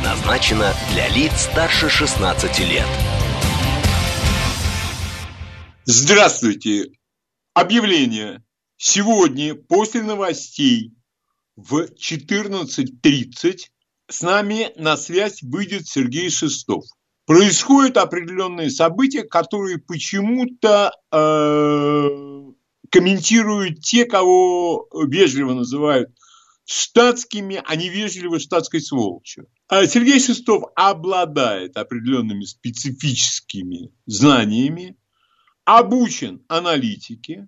предназначена для лиц старше 16 лет. Здравствуйте! Объявление. Сегодня после новостей в 14.30 с нами на связь выйдет Сергей Шестов. Происходят определенные события, которые почему-то э, комментируют те, кого вежливо называют штатскими, а невежливо штатской сволочью. А Сергей Шестов обладает определенными специфическими знаниями, обучен аналитике,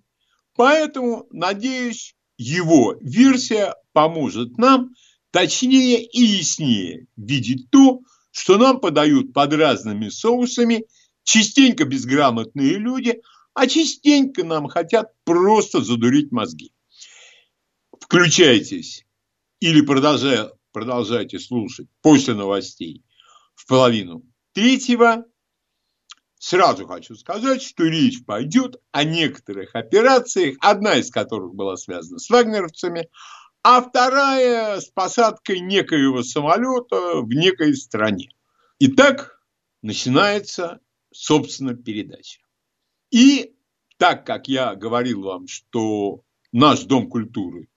поэтому, надеюсь, его версия поможет нам точнее и яснее видеть то, что нам подают под разными соусами частенько безграмотные люди, а частенько нам хотят просто задурить мозги. Включайтесь или продолжай, продолжайте слушать после новостей в половину третьего Сразу хочу сказать, что речь пойдет о некоторых операциях, одна из которых была связана с вагнеровцами, а вторая с посадкой некоего самолета в некой стране. Итак, начинается, собственно, передача. И так как я говорил вам, что наш Дом культуры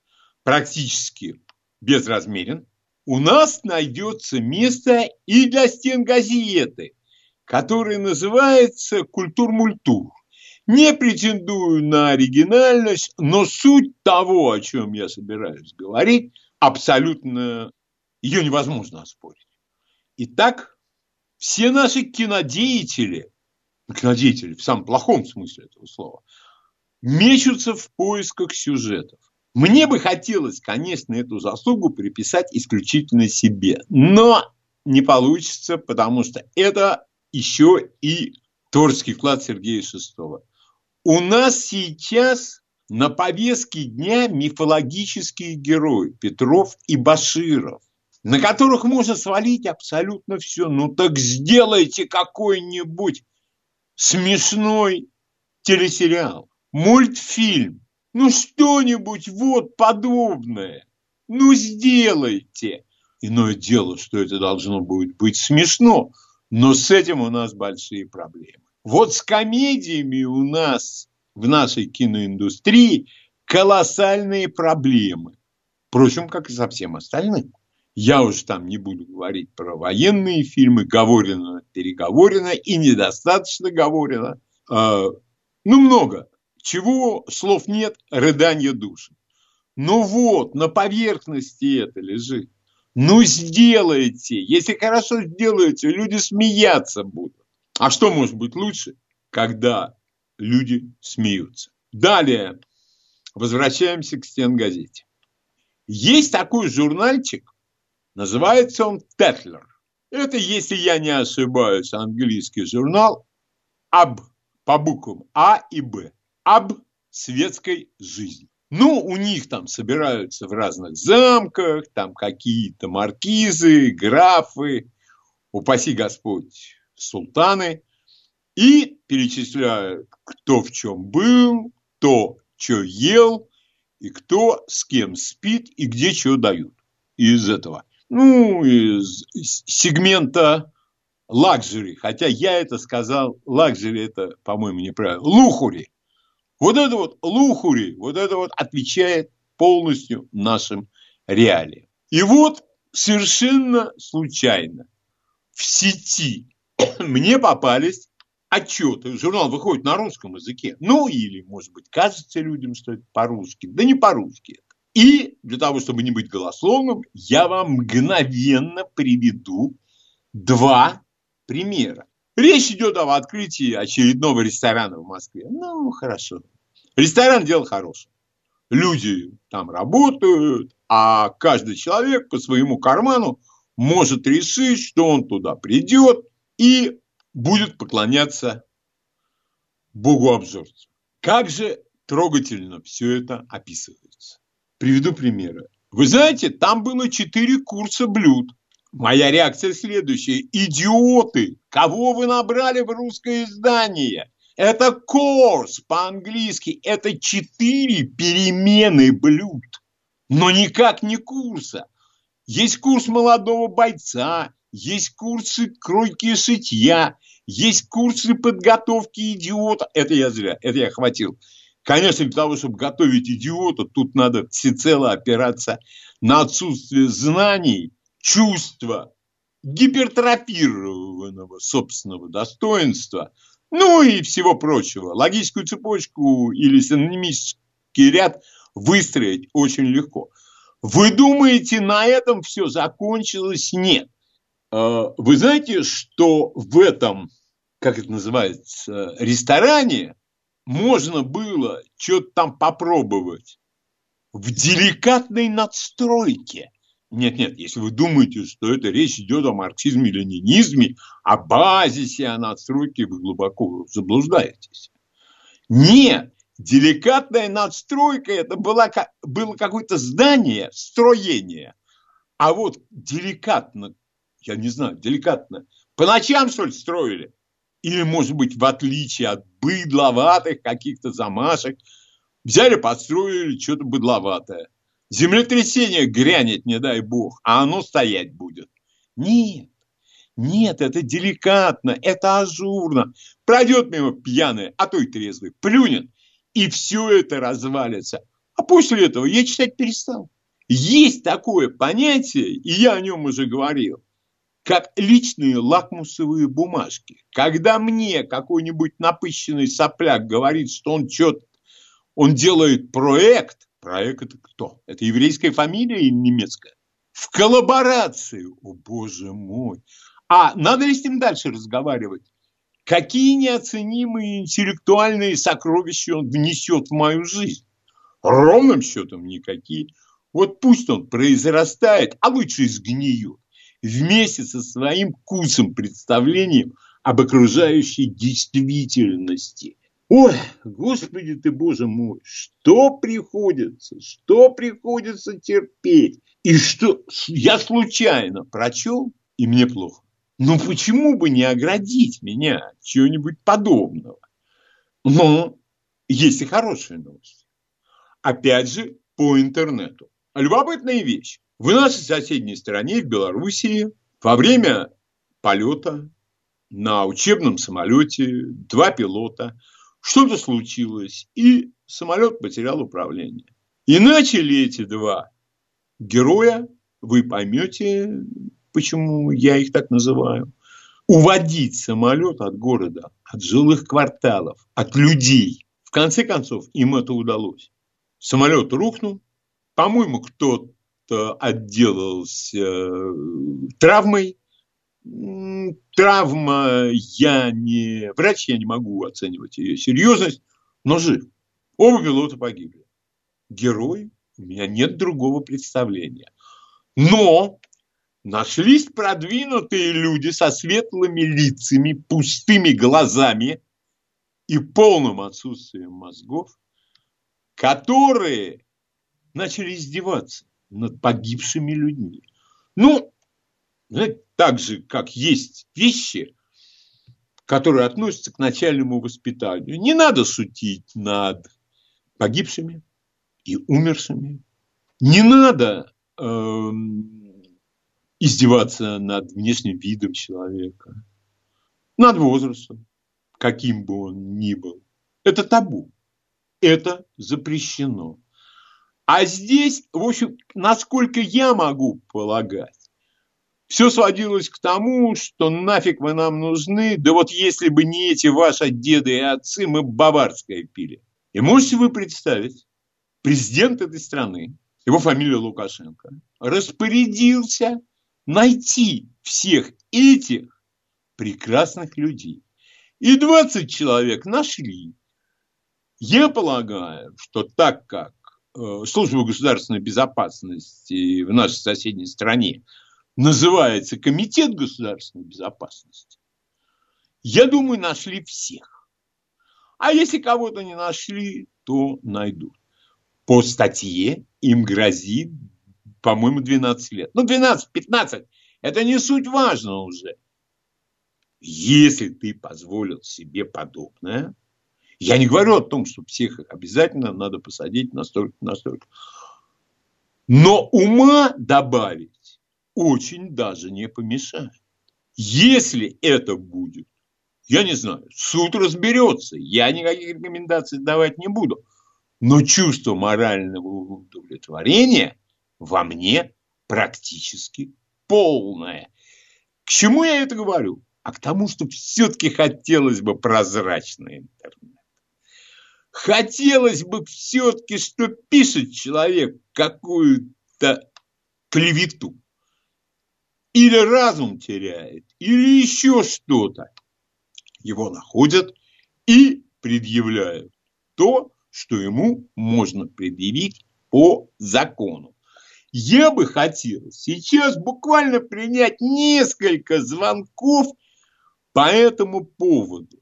практически безразмерен, у нас найдется место и для стен газеты, который называется «Культур-мультур». Не претендую на оригинальность, но суть того, о чем я собираюсь говорить, абсолютно ее невозможно оспорить. Итак, все наши кинодеятели, кинодеятели в самом плохом смысле этого слова, мечутся в поисках сюжетов. Мне бы хотелось, конечно, эту заслугу приписать исключительно себе, но не получится, потому что это еще и творческий вклад Сергея Шестого. У нас сейчас на повестке дня мифологические герои Петров и Баширов, на которых можно свалить абсолютно все. Ну так сделайте какой-нибудь смешной телесериал, мультфильм, ну что-нибудь вот подобное. Ну сделайте. Иное дело, что это должно будет быть смешно – но с этим у нас большие проблемы. Вот с комедиями у нас в нашей киноиндустрии колоссальные проблемы. Впрочем, как и со всем остальным. Я уж там не буду говорить про военные фильмы, говорено, переговорено и недостаточно говорено. А, ну, много. Чего слов нет, рыдание души. Ну вот, на поверхности это лежит. Ну, сделайте. Если хорошо сделаете, люди смеяться будут. А что может быть лучше, когда люди смеются? Далее возвращаемся к стенгазете. Есть такой журнальчик, называется он «Тетлер». Это, если я не ошибаюсь, английский журнал об, по буквам А и Б, об светской жизни. Ну, у них там собираются в разных замках, там какие-то маркизы, графы, упаси Господь, султаны, и перечисляют, кто в чем был, кто что ел, и кто с кем спит, и где что дают из этого. Ну, из сегмента лакжери, хотя я это сказал, лакжери это, по-моему, неправильно, лухури. Вот это вот лухури, вот это вот отвечает полностью нашим реалиям. И вот совершенно случайно в сети мне попались отчеты. Журнал выходит на русском языке. Ну, или, может быть, кажется людям, что это по-русски. Да не по-русски. И для того, чтобы не быть голословным, я вам мгновенно приведу два примера. Речь идет об открытии очередного ресторана в Москве. Ну, хорошо. Ресторан – дело хорошее. Люди там работают, а каждый человек по своему карману может решить, что он туда придет, и будет поклоняться Богу обжорцу. Как же трогательно все это описывается. Приведу примеры. Вы знаете, там было четыре курса блюд. Моя реакция следующая. Идиоты! Кого вы набрали в русское издание? Это курс по-английски. Это четыре перемены блюд. Но никак не курса. Есть курс молодого бойца, есть курсы кройки шитья, есть курсы подготовки идиота. Это я зря, это я хватил. Конечно, для того, чтобы готовить идиота, тут надо всецело опираться на отсутствие знаний, чувства, гипертрофированного собственного достоинства, ну и всего прочего. Логическую цепочку или синонимический ряд выстроить очень легко. Вы думаете, на этом все закончилось? Нет. А, вы знаете, что в этом, как это называется, ресторане можно было что-то там попробовать в деликатной надстройке. Нет, нет, если вы думаете, что это речь идет о марксизме или ленинизме, о базисе, о надстройке, вы глубоко заблуждаетесь. Нет, деликатная надстройка – это было, было какое-то здание, строение. А вот деликатно, я не знаю, деликатно, по ночам, что ли, строили? Или, может быть, в отличие от быдловатых каких-то замашек, взяли, построили что-то быдловатое. Землетрясение грянет, не дай бог, а оно стоять будет. Нет, нет, это деликатно, это ажурно. Пройдет мимо пьяный, а то и трезвый, плюнет, и все это развалится. А после этого я читать перестал. Есть такое понятие, и я о нем уже говорил, как личные лакмусовые бумажки. Когда мне какой-нибудь напыщенный сопляк говорит, что он что-то, он делает проект, проект это кто? Это еврейская фамилия или немецкая? В коллаборацию, о боже мой. А надо ли с ним дальше разговаривать? Какие неоценимые интеллектуальные сокровища он внесет в мою жизнь? Ровным счетом никакие. Вот пусть он произрастает, а лучше сгниет вместе со своим курсом представлением об окружающей действительности. Ой, Господи ты, Боже мой, что приходится, что приходится терпеть. И что я случайно прочел, и мне плохо. Ну почему бы не оградить меня чего-нибудь подобного? Но есть и хорошие новости. Опять же, по интернету. Любопытная вещь. В нашей соседней стране, в Белоруссии, во время полета на учебном самолете два пилота, что-то случилось, и самолет потерял управление. И начали эти два героя, вы поймете, почему я их так называю, уводить самолет от города, от жилых кварталов, от людей. В конце концов, им это удалось. Самолет рухнул. По-моему, кто отделался э, травмой. Травма, я не врач, я не могу оценивать ее серьезность, но жив. Оба пилота погибли. Герой, у меня нет другого представления. Но нашлись продвинутые люди со светлыми лицами, пустыми глазами и полным отсутствием мозгов, которые начали издеваться над погибшими людьми. Ну, так же, как есть вещи, которые относятся к начальному воспитанию. Не надо шутить над погибшими и умершими. Не надо э, издеваться над внешним видом человека, над возрастом, каким бы он ни был. Это табу. Это запрещено. А здесь, в общем, насколько я могу полагать, все сводилось к тому, что нафиг вы нам нужны, да вот если бы не эти ваши деды и отцы, мы баварское пили. И можете вы представить, президент этой страны, его фамилия Лукашенко, распорядился найти всех этих прекрасных людей. И 20 человек нашли. Я полагаю, что так как Э, служба государственной безопасности в нашей соседней стране называется Комитет государственной безопасности, Я думаю, нашли всех. А если кого-то не нашли, то найдут. По статье им грозит, по-моему, 12 лет. Ну, 12-15, это не суть важно уже. Если ты позволил себе подобное, я не говорю о том, что всех обязательно надо посадить настолько, настолько. Но ума добавить очень даже не помешает. Если это будет, я не знаю, суд разберется, я никаких рекомендаций давать не буду. Но чувство морального удовлетворения во мне практически полное. К чему я это говорю? А к тому, что все-таки хотелось бы прозрачный интернет. Хотелось бы все-таки, что пишет человек какую-то клевету. Или разум теряет, или еще что-то. Его находят и предъявляют то, что ему можно предъявить по закону. Я бы хотел сейчас буквально принять несколько звонков по этому поводу.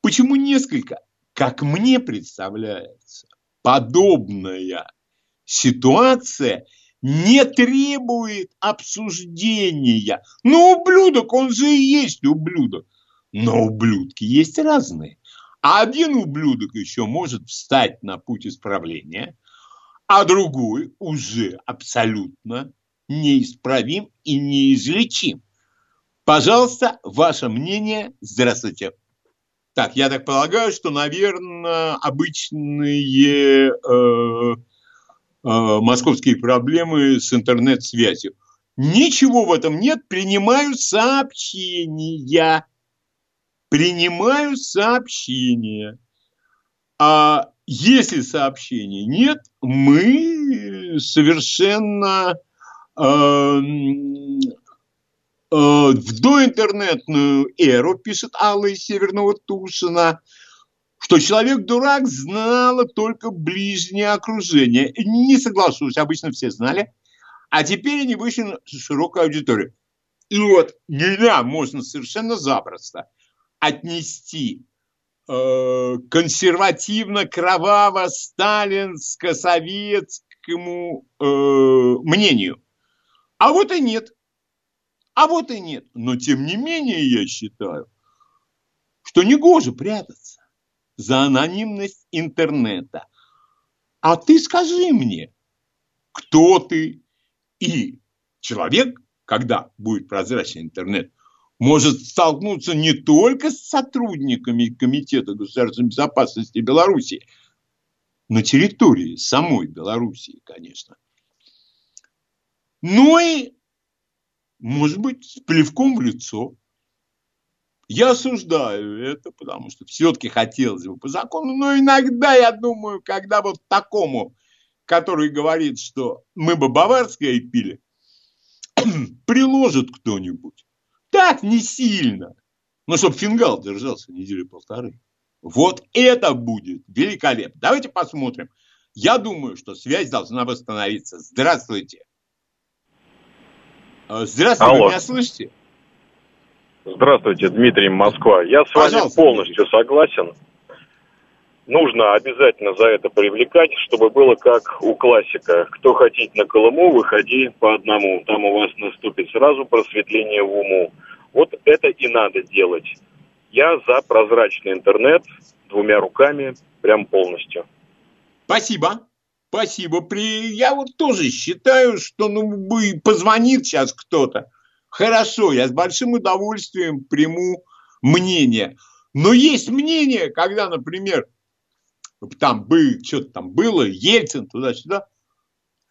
Почему несколько? как мне представляется, подобная ситуация не требует обсуждения. Ну, ублюдок, он же и есть ублюдок. Но ублюдки есть разные. А один ублюдок еще может встать на путь исправления, а другой уже абсолютно неисправим и неизлечим. Пожалуйста, ваше мнение. Здравствуйте. Так, я так полагаю, что, наверное, обычные э, московские проблемы с интернет-связью. Ничего в этом нет. Принимаю сообщения. Принимаю сообщения. А если сообщений нет, мы совершенно э, Э, в доинтернетную эру, пишет Алла из Северного Тушина, что человек-дурак знало только ближнее окружение. Не соглашусь, обычно все знали. А теперь они вышли на широкую аудиторию. И вот нельзя, можно совершенно запросто отнести э, консервативно-кроваво-сталинско-советскому э, мнению. А вот и нет. А вот и нет. Но тем не менее я считаю, что не гоже прятаться за анонимность интернета. А ты скажи мне, кто ты? И человек, когда будет прозрачный интернет, может столкнуться не только с сотрудниками Комитета государственной безопасности Беларуси, на территории самой Белоруссии, конечно, но и может быть, с плевком в лицо. Я осуждаю это, потому что все-таки хотелось бы по закону, но иногда я думаю, когда вот такому, который говорит, что мы бы баварское пили, приложит кто-нибудь. Так, не сильно. Но чтобы фингал держался недели полторы. Вот это будет великолепно. Давайте посмотрим. Я думаю, что связь должна восстановиться. Здравствуйте. А, здравствуйте, Алло. вы меня слышите? Здравствуйте, Дмитрий, Москва. Я с вами полностью согласен. Нужно обязательно за это привлекать, чтобы было как у классика. Кто хотите на Колыму, выходи по одному. Там у вас наступит сразу просветление в уму. Вот это и надо делать. Я за прозрачный интернет двумя руками, прям полностью. Спасибо. Спасибо. При... Я вот тоже считаю, что ну, бы позвонит сейчас кто-то. Хорошо, я с большим удовольствием приму мнение. Но есть мнение, когда, например, там бы, что-то там было, Ельцин туда-сюда,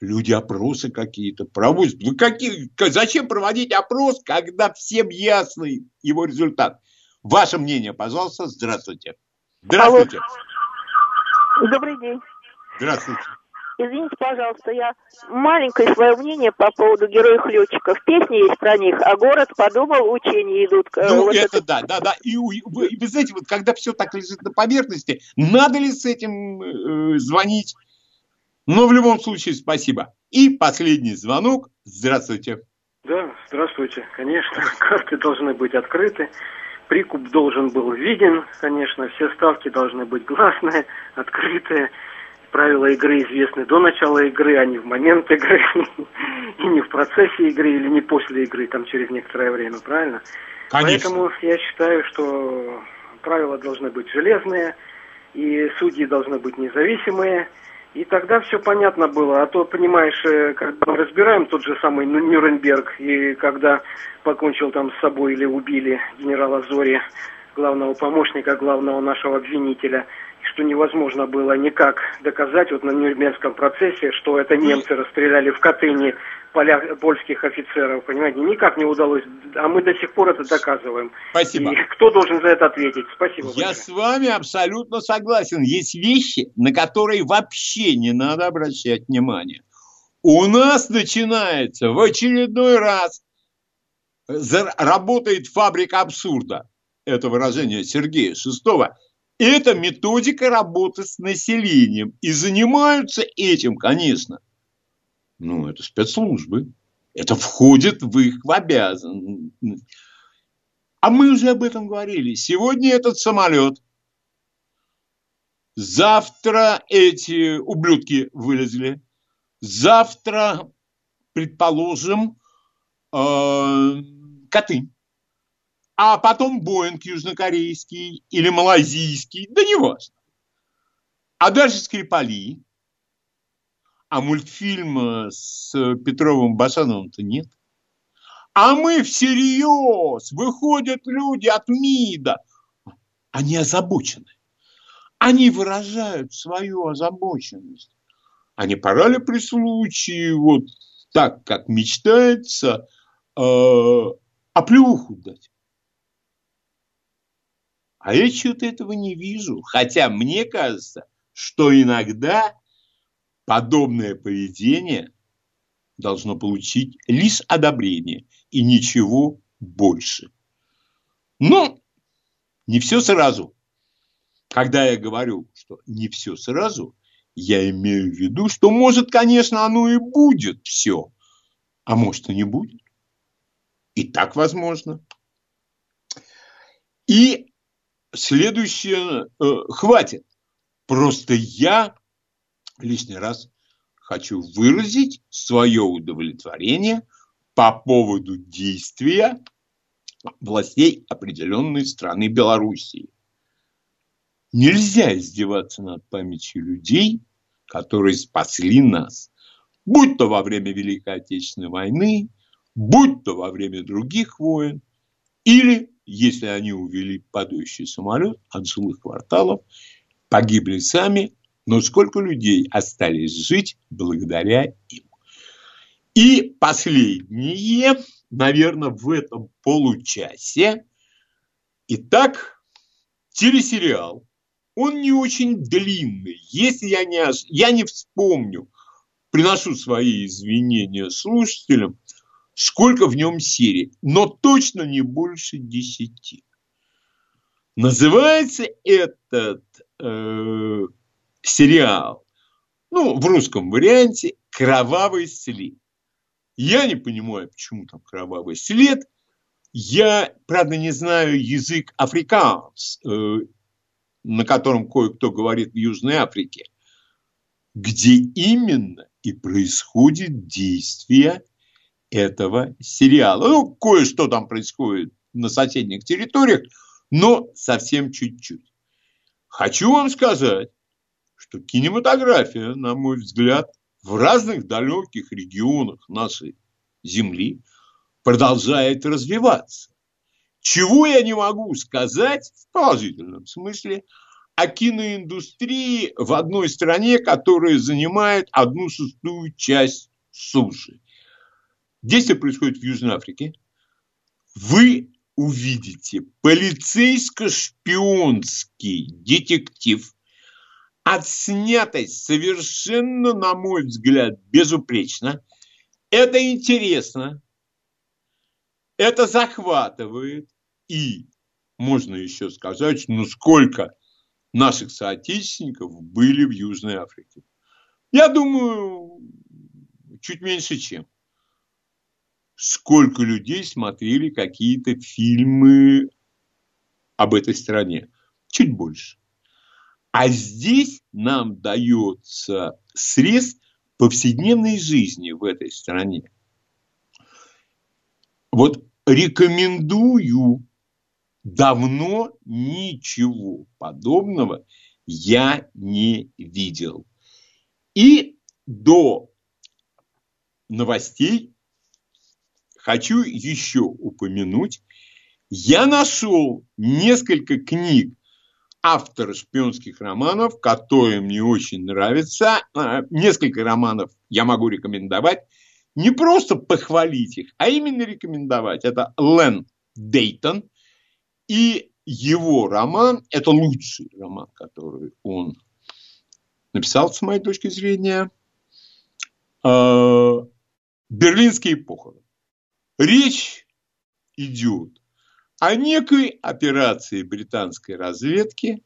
люди опросы какие-то проводят. Ну, какие, зачем проводить опрос, когда всем ясный его результат? Ваше мнение, пожалуйста. Здравствуйте. Здравствуйте. Алло. Добрый день. Здравствуйте. Извините, пожалуйста, я маленькое свое мнение по поводу героев-летчиков. Песни есть про них, а город подумал, учения идут. Ну, вот это, это да, да, да. И вы, вы знаете, вот когда все так лежит на поверхности, надо ли с этим э, звонить? Но в любом случае, спасибо. И последний звонок. Здравствуйте. Да, здравствуйте. Конечно, карты должны быть открыты прикуп должен был виден, конечно, все ставки должны быть гласные, открытые. Правила игры известны до начала игры, а не в момент игры, и не в процессе игры, или не после игры, там через некоторое время, правильно? Конечно. Поэтому я считаю, что правила должны быть железные, и судьи должны быть независимые, и тогда все понятно было. А то, понимаешь, э, когда мы разбираем тот же самый Нюрнберг, и когда покончил там с собой или убили генерала Зори, главного помощника, главного нашего обвинителя, что невозможно было никак доказать вот на Нюрнбергском процессе, что это немцы расстреляли в Катыни поля, польских офицеров, понимаете, никак не удалось, а мы до сих пор это доказываем. Спасибо. И кто должен за это ответить? Спасибо. Я большое. с вами абсолютно согласен. Есть вещи, на которые вообще не надо обращать внимание. У нас начинается в очередной раз работает фабрика абсурда. Это выражение Сергея Шестого. Это методика работы с населением. И занимаются этим, конечно, ну, это спецслужбы. Это входит в их обязанность. А мы уже об этом говорили. Сегодня этот самолет. Завтра эти ублюдки вылезли. Завтра, предположим, э, коты. А потом Боинг южнокорейский или малазийский, да не важно. А дальше Скрипали, а мультфильма с Петровым Басановым-то нет. А мы всерьез, выходят люди от МИДа. Они озабочены. Они выражают свою озабоченность. А не пора ли при случае, вот так, как мечтается, э, оплеуху дать? А я что-то этого не вижу. Хотя мне кажется, что иногда Подобное поведение должно получить лишь одобрение и ничего больше. Но не все сразу. Когда я говорю, что не все сразу, я имею в виду, что может, конечно, оно и будет все, а может и не будет. И так возможно. И следующее э, хватит. Просто я лишний раз хочу выразить свое удовлетворение по поводу действия властей определенной страны Белоруссии. Нельзя издеваться над памятью людей, которые спасли нас, будь то во время Великой Отечественной войны, будь то во время других войн, или, если они увели падающий самолет от жилых кварталов, погибли сами но сколько людей остались жить благодаря им. И последнее, наверное, в этом получасе. Итак, телесериал. Он не очень длинный. Если я не, я не вспомню, приношу свои извинения слушателям, сколько в нем серий, но точно не больше десяти. Называется этот э, сериал. Ну, в русском варианте «Кровавый след». Я не понимаю, почему там кровавый след. Я, правда, не знаю язык африканс, э, на котором кое-кто говорит в Южной Африке, где именно и происходит действие этого сериала. Ну, кое-что там происходит на соседних территориях, но совсем чуть-чуть. Хочу вам сказать, что кинематография, на мой взгляд, в разных далеких регионах нашей Земли продолжает развиваться. Чего я не могу сказать в положительном смысле о киноиндустрии в одной стране, которая занимает одну шестую часть суши. Действие происходит в Южной Африке. Вы увидите полицейско-шпионский детектив отснятой совершенно, на мой взгляд, безупречно. Это интересно, это захватывает. И можно еще сказать, ну сколько наших соотечественников были в Южной Африке. Я думаю, чуть меньше чем. Сколько людей смотрели какие-то фильмы об этой стране, чуть больше. А здесь нам дается срез повседневной жизни в этой стране. Вот рекомендую давно ничего подобного я не видел. И до новостей хочу еще упомянуть, я нашел несколько книг автора шпионских романов, которые мне очень нравятся. А, несколько романов я могу рекомендовать. Не просто похвалить их, а именно рекомендовать. Это Лен Дейтон и его роман, это лучший роман, который он написал, с моей точки зрения, а, «Берлинские похороны». Речь идет о некой операции британской разведки.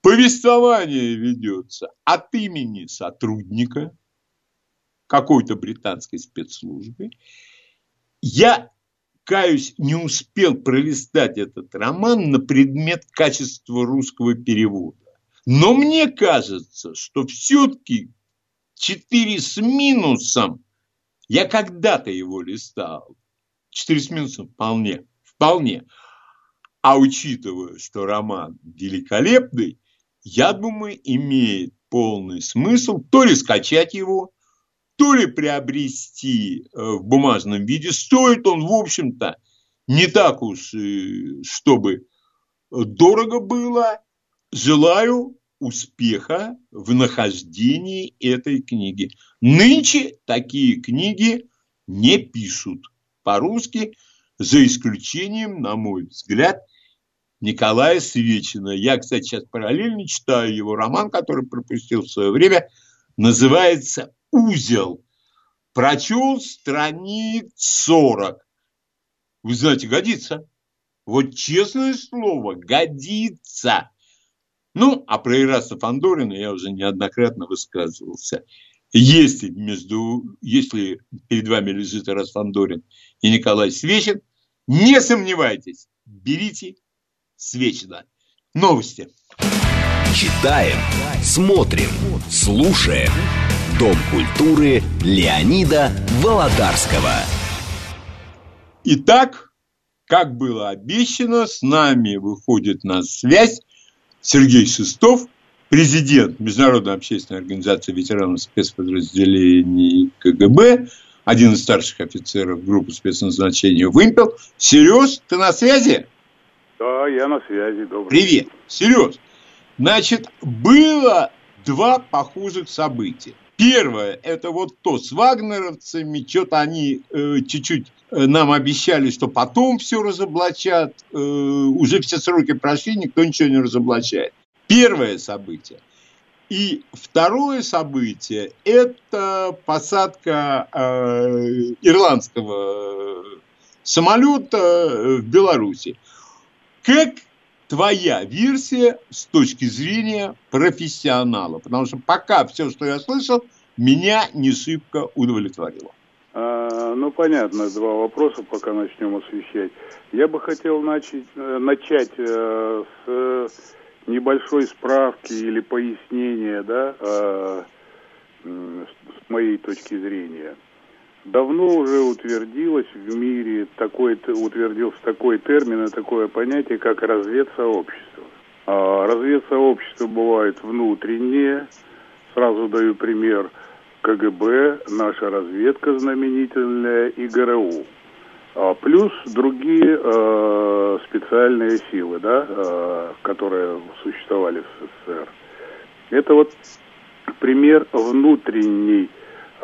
Повествование ведется от имени сотрудника какой-то британской спецслужбы. Я, каюсь, не успел пролистать этот роман на предмет качества русского перевода. Но мне кажется, что все-таки 4 с минусом, я когда-то его листал, 4 с минусом вполне, вполне. А учитывая, что роман великолепный, я думаю, имеет полный смысл то ли скачать его, то ли приобрести э, в бумажном виде. Стоит он, в общем-то, не так уж, чтобы дорого было. Желаю успеха в нахождении этой книги. Нынче такие книги не пишут по-русски, за исключением, на мой взгляд, Николая Свечина. Я, кстати, сейчас параллельно читаю его роман, который пропустил в свое время. Называется «Узел». Прочел страниц 40. Вы знаете, годится. Вот честное слово, годится. Ну, а про Ираста Фандорина я уже неоднократно высказывался. Если, между, если перед вами лежит Ирас Фандорин и Николай Свечин, не сомневайтесь, берите Свечина. Новости. Читаем, смотрим, слушаем. Дом культуры Леонида Володарского. Итак, как было обещано, с нами выходит на связь Сергей Шестов, президент Международной общественной организации ветеранов спецподразделений КГБ, один из старших офицеров группы спецназначения «Вымпел». Сереж, ты на связи? Да, я на связи. Добрый Привет. Сереж, значит, было два похожих события. Первое, это вот то с вагнеровцами, что-то они э, чуть-чуть э, нам обещали, что потом все разоблачат, э, уже все сроки прошли, никто ничего не разоблачает. Первое событие. И второе событие – это посадка э, ирландского самолета в Беларуси. Как твоя версия с точки зрения профессионала? Потому что пока все, что я слышал, меня не шибко удовлетворило. А, ну, понятно, два вопроса, пока начнем освещать. Я бы хотел начать, э, начать э, с небольшой справки или пояснения, да, э, с моей точки зрения давно уже утвердилось в мире такой, утвердился такой термин и такое понятие, как разведсообщество. А разведсообщества бывают внутренние, сразу даю пример, КГБ, наша разведка знаменительная и ГРУ. А плюс другие э, специальные силы, да, э, которые существовали в СССР. Это вот пример внутренней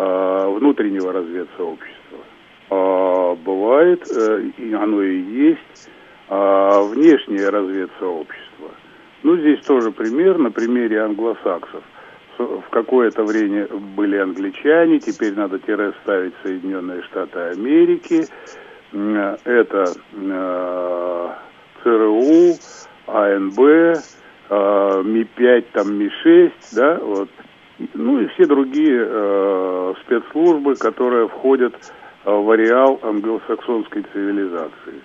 Э, внутреннего разведсообщества. А бывает, и оно и есть, а внешнее разведсообщество. Ну, здесь тоже пример на примере англосаксов. В какое-то время были англичане, теперь надо тире ставить Соединенные Штаты Америки. Это э, ЦРУ, АНБ, Ми-5, там Ми-6, да, вот ну и все другие э, спецслужбы, которые входят э, в ареал англосаксонской цивилизации.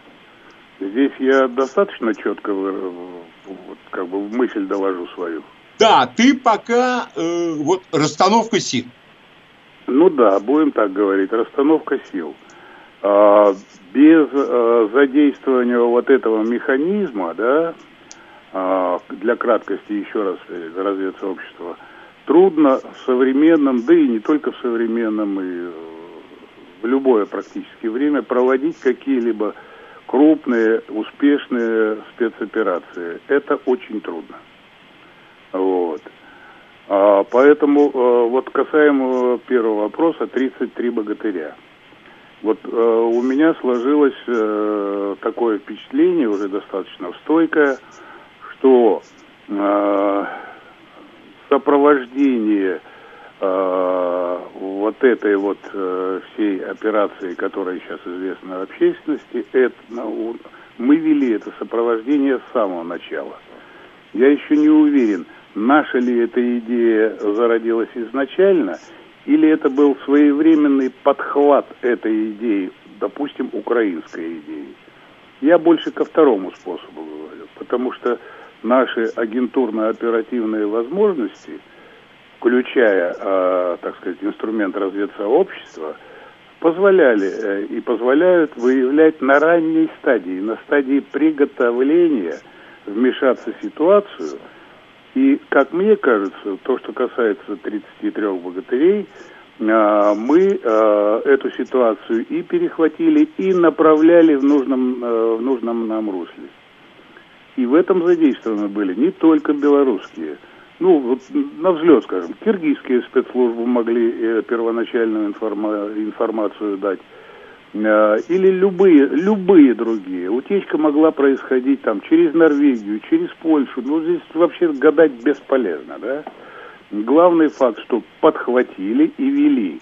Здесь я достаточно четко вот, как бы мысль доложу свою. Да, ты пока э, вот расстановка сил. Ну да, будем так говорить, расстановка сил. А, без а, задействования вот этого механизма, да, а, для краткости еще раз разведсообщества, трудно в современном, да и не только в современном, и в любое практически время проводить какие-либо крупные, успешные спецоперации. Это очень трудно. Вот. А, поэтому вот касаемо первого вопроса, 33 богатыря. Вот э, у меня сложилось э, такое впечатление, уже достаточно стойкое, что э, сопровождение э, вот этой вот э, всей операции, которая сейчас известна общественности, это, ну, мы вели это сопровождение с самого начала. Я еще не уверен, наша ли эта идея зародилась изначально, или это был своевременный подхват этой идеи, допустим, украинской идеи. Я больше ко второму способу говорю, потому что наши агентурно-оперативные возможности, включая, э, так сказать, инструмент разведсообщества, позволяли э, и позволяют выявлять на ранней стадии, на стадии приготовления вмешаться в ситуацию – и, как мне кажется, то, что касается 33 богатырей, а, мы а, эту ситуацию и перехватили, и направляли в нужном, а, в нужном нам русле. И в этом задействованы были не только белорусские, ну, вот на взлет, скажем, киргизские спецслужбы могли э, первоначальную информа- информацию дать, или любые, любые другие. Утечка могла происходить там через Норвегию, через Польшу. Ну, здесь вообще гадать бесполезно, да? Главный факт, что подхватили и вели.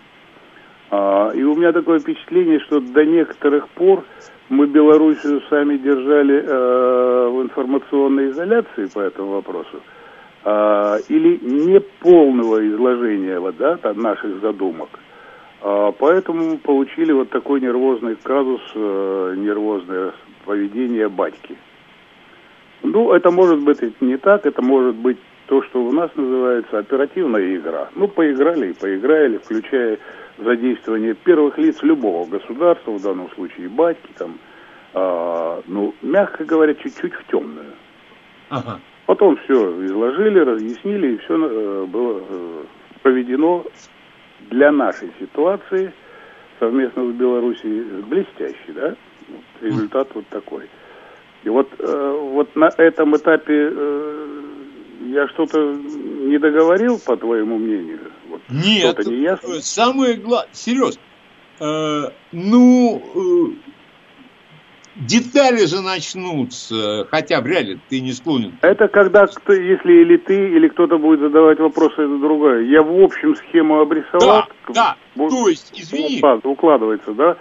А, и у меня такое впечатление, что до некоторых пор мы Белоруссию сами держали э, в информационной изоляции по этому вопросу. Э, или неполного изложения вот, да, там, наших задумок. А, поэтому получили вот такой нервозный казус, э, нервозное поведение батьки. Ну, это может быть не так, это может быть то, что у нас называется оперативная игра. Ну, поиграли и поиграли, включая задействование первых лиц любого государства, в данном случае батьки, там, э, ну, мягко говоря, чуть-чуть в темную. Ага. Потом все изложили, разъяснили, и все э, было э, проведено для нашей ситуации совместно с Белоруссией блестящий, да? Вот результат вот такой. И вот, э, вот на этом этапе э, я что-то не договорил, по твоему мнению? Вот, Нет, что-то не ясно? самое главное, Сереж, э, ну, э, Детали же начнутся, хотя вряд ли ты не склонен. Это когда, кто, если или ты, или кто-то будет задавать вопросы, это другое. Я в общем схему обрисовал. Да, да, то есть, извини. Укладывается, да?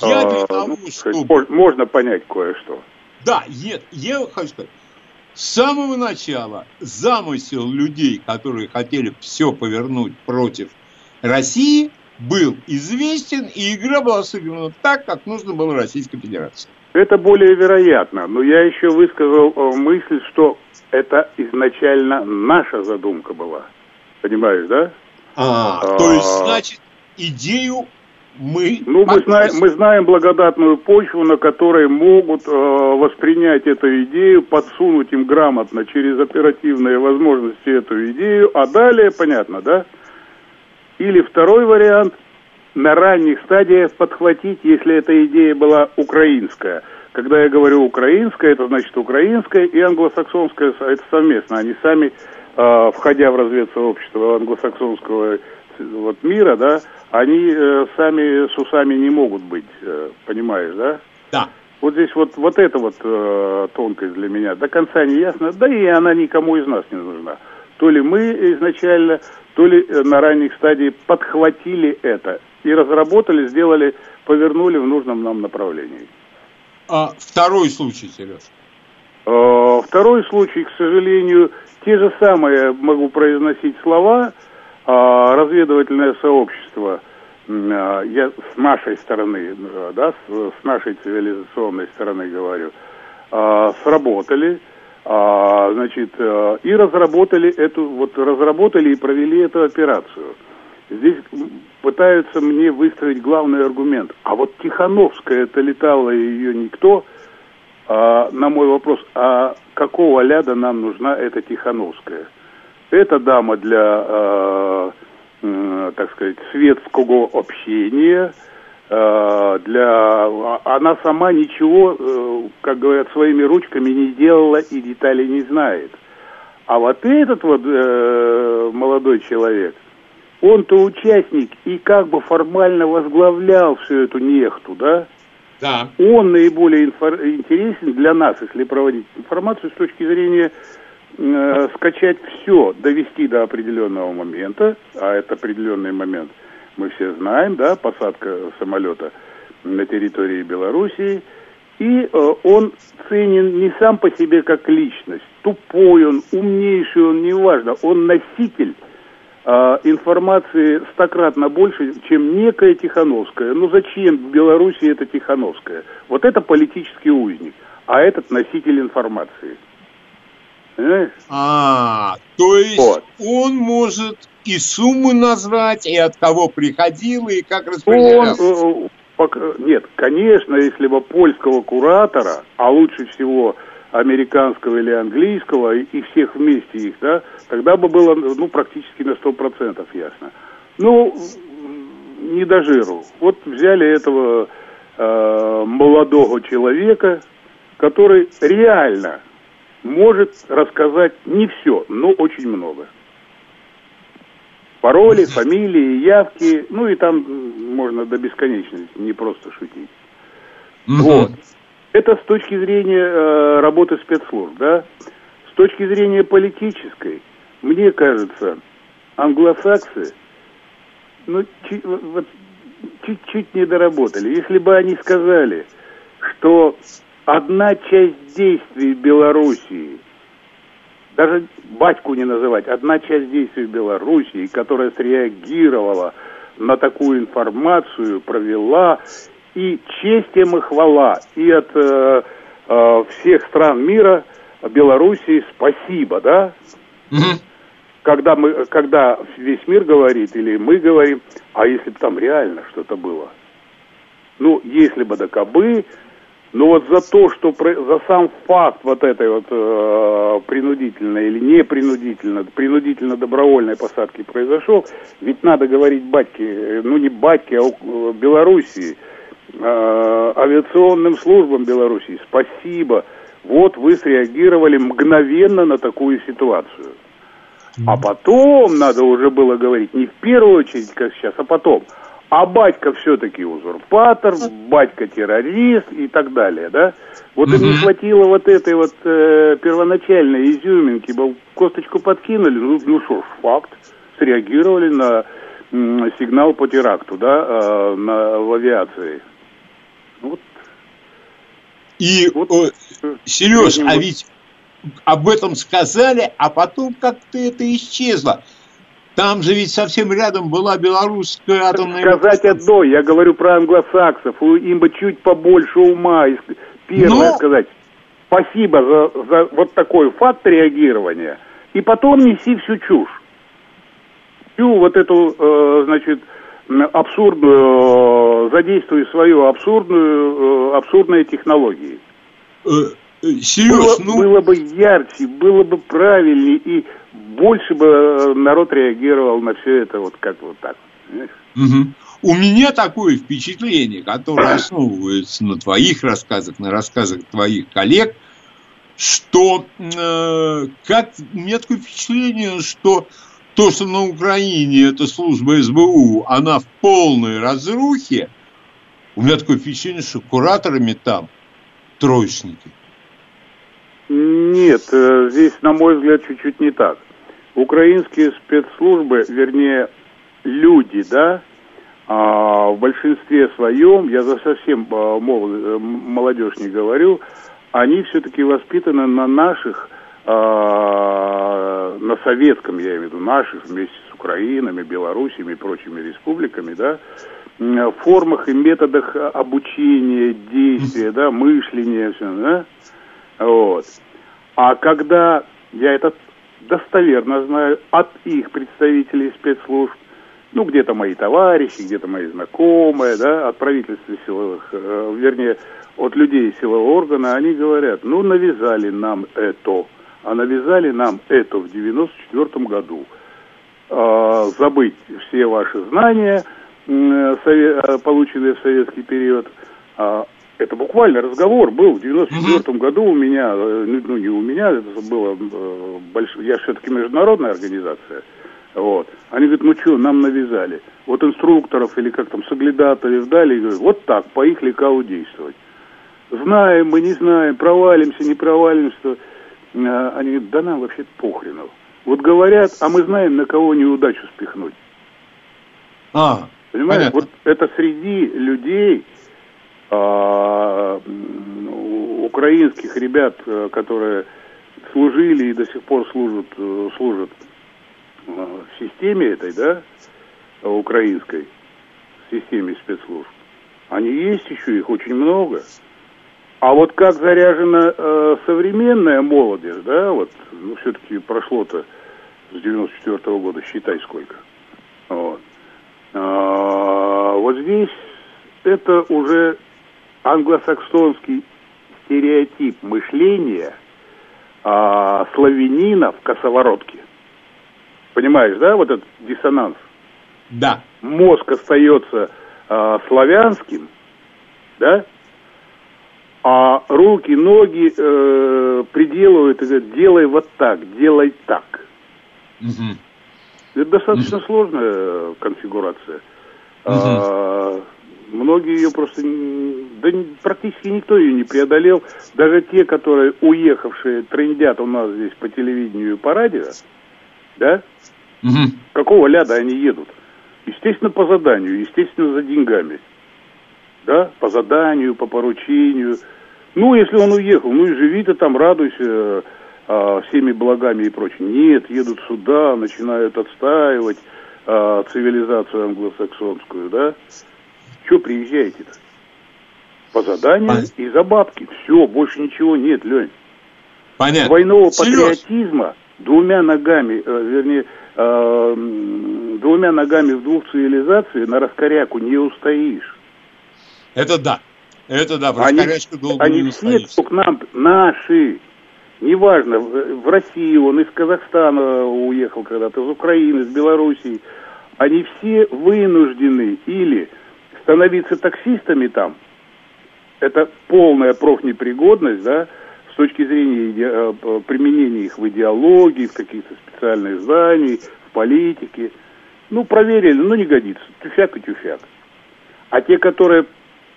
Я а, того, ну, что... Можно понять кое-что. Да, я, я хочу сказать. С самого начала замысел людей, которые хотели все повернуть против России, был известен, и игра была сыграна так, как нужно было Российской Федерации. Это более вероятно, но я еще высказал э, мысль, что это изначально наша задумка была. Понимаешь, да? А, а то есть, значит, идею мы... Ну, мы знаем, мы знаем благодатную почву, на которой могут э, воспринять эту идею, подсунуть им грамотно через оперативные возможности эту идею, а далее, понятно, да? Или второй вариант – на ранних стадиях подхватить, если эта идея была украинская. Когда я говорю украинская, это значит украинская и англосаксонская, это совместно. Они сами, э, входя в разведсообщество англосаксонского вот, мира, да, они э, сами с усами не могут быть, э, понимаешь, да? Да. Вот здесь вот, вот эта вот э, тонкость для меня до конца не ясна, да и она никому из нас не нужна. То ли мы изначально, то ли э, на ранних стадиях подхватили это и разработали, сделали, повернули в нужном нам направлении. А второй случай, Сереж? А, второй случай, к сожалению, те же самые могу произносить слова, а, разведывательное сообщество, а, я с нашей стороны, да, с, нашей цивилизационной стороны говорю, а, сработали, значит, а, и разработали эту, вот разработали и провели эту операцию. Здесь пытаются мне выстроить главный аргумент. А вот Тихановская это летала ее никто. А, на мой вопрос, а какого ляда нам нужна эта Тихановская? Это дама для, э, э, так сказать, светского общения, э, для... Она сама ничего, э, как говорят, своими ручками не делала и деталей не знает. А вот этот вот э, молодой человек, он-то участник и как бы формально возглавлял всю эту нехту, да? Да. Он наиболее инфор- интересен для нас, если проводить информацию с точки зрения э, скачать все, довести до определенного момента, а это определенный момент, мы все знаем, да, посадка самолета на территории Белоруссии, и э, он ценен не сам по себе как личность, тупой он, умнейший он, неважно, он носитель информации стократно больше, чем некая Тихановская. Ну зачем в Беларуси это Тихановская? Вот это политический узник, а этот носитель информации. Понимаешь? А, то есть Вот. он может и сумму назвать, и от кого приходил, и как Он, распределялся. э, пока- нет, конечно, если бы польского куратора, а лучше всего американского или английского, и, и всех вместе их, да, тогда бы было, ну, практически на сто процентов ясно. Ну, не до жиру. Вот взяли этого э, молодого человека, который реально может рассказать не все, но очень много. Пароли, фамилии, явки, ну и там можно до бесконечности, не просто шутить. Вот. Это с точки зрения э, работы спецслужб, да? С точки зрения политической, мне кажется, англосаксы, ну, чуть, вот, чуть-чуть не доработали. Если бы они сказали, что одна часть действий Белоруссии, даже батьку не называть, одна часть действий Белоруссии, которая среагировала на такую информацию, провела, и честь им и хвала, и от э, э, всех стран мира Белоруссии спасибо, да? Мгм. Когда, мы, когда весь мир говорит, или мы говорим, а если бы там реально что-то было? Ну, если бы да кабы, но вот за то, что за сам факт вот этой вот э, принудительной или не принудительно, принудительно-добровольной посадки произошел, ведь надо говорить батьке, э, ну не батьке, а э, Белоруссии, авиационным службам Белоруссии, спасибо, вот вы среагировали мгновенно на такую ситуацию. А потом надо уже было говорить не в первую очередь, как сейчас, а потом. А батька все-таки узурпатор, батька террорист и так далее, да? Вот им не хватило вот этой вот э, первоначальной изюминки, косточку подкинули, ну, ну что ж, факт, среагировали на сигнал по теракту, да, э, на, в авиации. Ну, Вот И, Вот. Сереж, а ведь об этом сказали, а потом как-то это исчезло. Там же ведь совсем рядом была белорусская атомная... Сказать одно, я говорю про англосаксов, им бы чуть побольше ума. Первое Ну. сказать, спасибо за, за вот такой факт реагирования, и потом неси всю чушь. Всю вот эту, э, значит, абсурдную, э, задействуй свою абсурдную, э, абсурдные технологии. Э, э, Сереж, Было, ну... было бы ярче, было бы правильнее, и больше бы э, народ реагировал на все это вот как вот так. Мгм. У меня такое впечатление, которое основывается на твоих рассказах, на рассказах твоих коллег, что э, как у меня такое впечатление, что то, что на Украине эта служба СБУ, она в полной разрухе, у меня такое впечатление, что кураторами там троечники. Нет, э, здесь, на мой взгляд, чуть-чуть не так. Украинские спецслужбы, вернее, люди, да, а, в большинстве своем, я за совсем а, э, молодежь не говорю, они все-таки воспитаны на наших, на советском, я имею в виду, наших, вместе с Украинами, Белоруссиями и прочими республиками, да, формах и методах обучения, действия, да, мышления, все, да, Вот. А когда, я это достоверно знаю, от их представителей спецслужб, ну, где-то мои товарищи, где-то мои знакомые, да, от правительства силовых, э, вернее, от людей силового органа, они говорят, ну, навязали нам это, а навязали нам это в 94 году. Э, забыть все ваши знания, э, полученные в советский период, э, это буквально разговор был в 94 году у меня, э, ну, ну не у меня, это было э, большое, я все-таки международная организация, вот. Они говорят, ну что, нам навязали. Вот инструкторов или как там, соглядатаев дали, и говорят, вот так, по их лекалу действовать. Знаем, мы не знаем, провалимся, не провалимся. А, они говорят, да нам вообще похренов. Вот говорят, а мы знаем, на кого неудачу спихнуть. А, Понимаешь, понятно. вот это среди людей, а, украинских ребят, э, которые служили и до сих пор служат, э, служат э, в системе этой, да, украинской, системе спецслужб. Они есть еще, их очень много. А вот как заряжена э, современная молодежь, да, вот, ну, все-таки прошло-то с 94 -го года, считай сколько. Вот. А, вот здесь это уже англосаксонский стереотип мышления а, славянина в косоворотке. Понимаешь, да, вот этот диссонанс? Да. Мозг остается а, славянским, да, а руки, ноги э, приделывают и говорят, делай вот так, делай так. Мгм. Это достаточно сложная э, конфигурация. А, многие ее просто, да практически никто ее не преодолел. Даже те, которые уехавшие трендят у нас здесь по телевидению и по радио, да, Мгм. какого ляда они едут? Естественно, по заданию, естественно, за деньгами. Да, по заданию, по поручению. Ну, если он уехал, ну и живи ты там, радуйся а, всеми благами и прочим. Нет, едут сюда, начинают отстаивать а, цивилизацию англосаксонскую, да. Че приезжаете-то? По заданию и за бабки. Все, больше ничего нет, Лень Понятно. двойного патриотизма двумя ногами, э, вернее, э, двумя ногами в двух цивилизациях на раскоряку не устоишь. Это да. Это да, про Они, скорячку долго они не все, кто к нам, наши, неважно, в, Россию, он из Казахстана уехал когда-то, из Украины, из Белоруссии, они все вынуждены или становиться таксистами там, это полная профнепригодность, да, с точки зрения э, применения их в идеологии, в каких-то специальных зданиях, в политике. Ну, проверили, ну, не годится. Тюфяк и тюфяк. А те, которые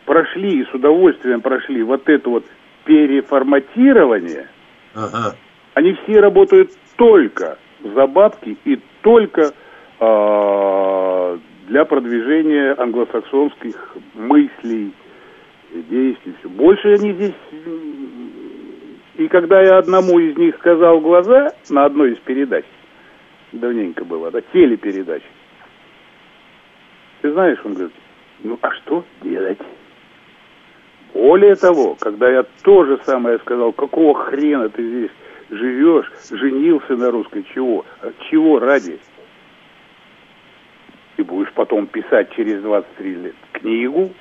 прошли и с удовольствием прошли вот это вот переформатирование, Ага. они все работают только за бабки и только а, для продвижения англосаксонских мыслей, действий. Всё. Больше они здесь... И когда я одному из них сказал глаза на одной из передач, давненько было, да, телепередач, ты знаешь, он говорит, ну а что делать? Более того, когда я то же самое сказал, какого хрена ты здесь живешь, женился на русской, чего? А Чего ради? Ты будешь потом писать через 23 лет книгу,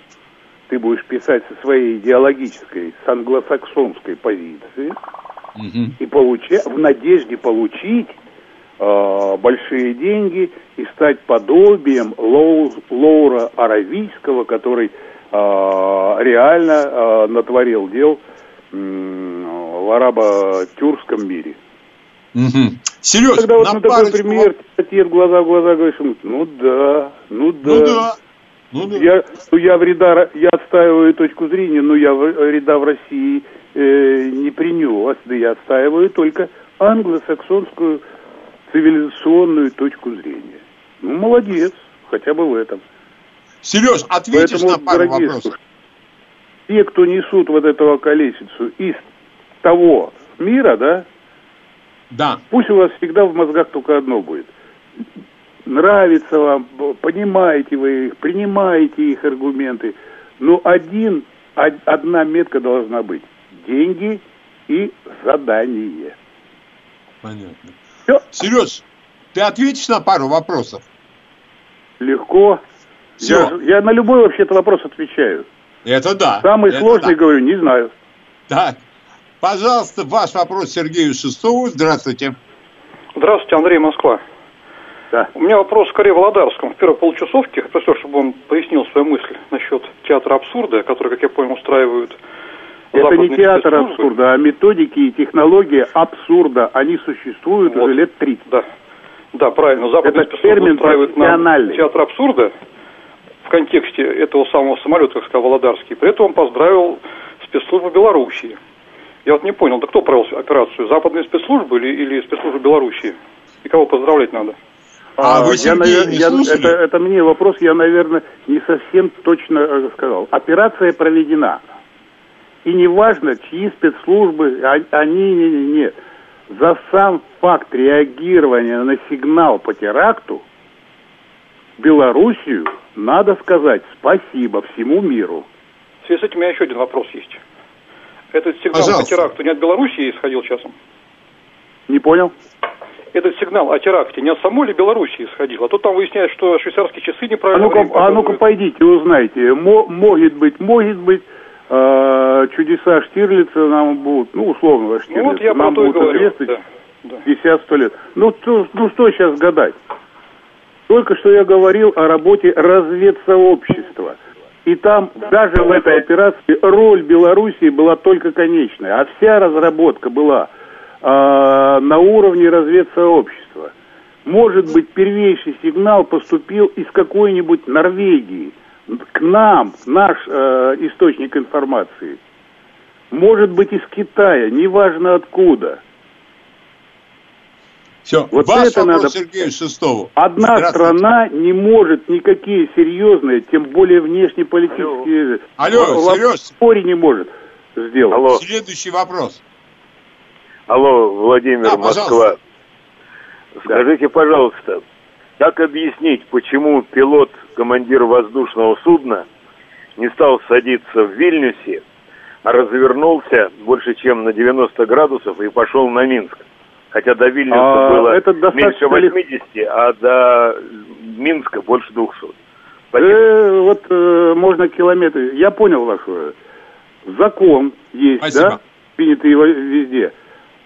ты будешь писать со своей идеологической, с англосаксонской позиции, Мгм. и получа... в надежде получить э, большие деньги и стать подобием Лоу... Лоура Аравийского, который реально э, натворил дел в арабо-тюркском мире. Мгм. Сереж, Когда вот на на такой парочку пример отец глаза в глаза говоришь, ну да, ну да. Ну да. Ну да. Я, ну, я вреда, я отстаиваю точку зрения, но я в- вреда в России э, не принес. Да я отстаиваю только англосаксонскую цивилизационную точку зрения. Ну, молодец, хотя бы в этом. Сереж, ответишь Поэтому, на пару дорогие вопросов? те, кто несут вот этого колесицу из того мира, да, Да. Пусть у вас всегда в мозгах только одно будет. Нравится вам, понимаете вы их, принимаете их аргументы, но один, од- одна метка должна быть. Деньги и задание. Понятно. Все. Сереж, ты ответишь на пару вопросов? Легко. Все. Я, я на любой вообще-то вопрос отвечаю. Это да. Самый это сложный, да. говорю, не знаю. Так. Пожалуйста, ваш вопрос Сергею Шестову. Здравствуйте. Здравствуйте, Андрей Москва. Да. У меня вопрос скорее Володарскому. В первой получасовке, просто чтобы он пояснил свою мысль насчет театра абсурда, который, как я понял, устраивают это не театр абсурда, а методики и технологии абсурда. Они существуют вот. уже лет 30. Да. Да, правильно. Западные Это термин устраивают на театр абсурда в контексте этого самого самолета, как сказал Володарский. При этом он поздравил спецслужбы Белоруссии. Я вот не понял, да кто провел операцию? Западные спецслужбы или, или спецслужбы Белоруссии? И кого поздравлять надо? А, а вы, я, не я, это, это мне вопрос, я, наверное, не совсем точно э, сказал. Операция проведена. И не важно, чьи спецслужбы, а, они, не, не, не. За сам факт реагирования на сигнал по теракту Белоруссию надо сказать спасибо всему миру. В связи с этим у меня еще один вопрос есть. Этот сигнал Пожалуйста. по теракту не от Белоруссии исходил часом? Не понял. Этот сигнал о теракте не от самой ли Белоруссии исходил? А то там выясняется, что швейцарские часы неправильно... А ну-ка, а ну пойдите, узнайте. Мо, может быть, может быть, э, чудеса Штирлица нам будут, ну, условно, Штирлица, ну, вот я нам будут известны да, да. 50-100 лет. Ну, то, ну, что сейчас гадать? Только что я говорил о работе разведсообщества. И там даже в этой операции роль Белоруссии была только конечная, а вся разработка была э, на уровне разведсообщества. Может быть, первейший сигнал поступил из какой-нибудь Норвегии – к нам, наш э, источник информации. Может быть, из Китая, неважно откуда. Все, вот Ваш это надо... Сергею Шестову. Одна страна не может никакие серьезные, тем более внешнеполитические... Алло, Алло Сереж. Споре не может сделать. Алло. Следующий вопрос. Алло, Владимир, да, Москва. Скажите, пожалуйста, как объяснить, почему пилот, командир воздушного судна, не стал садиться в Вильнюсе, а развернулся больше чем на 90 градусов и пошел на Минск? Хотя до Вильнюса а, было это меньше 80, а до Минска больше 200. Э, вот э, можно километры. Я понял вашу. Закон есть, Спасибо. да? Принятый везде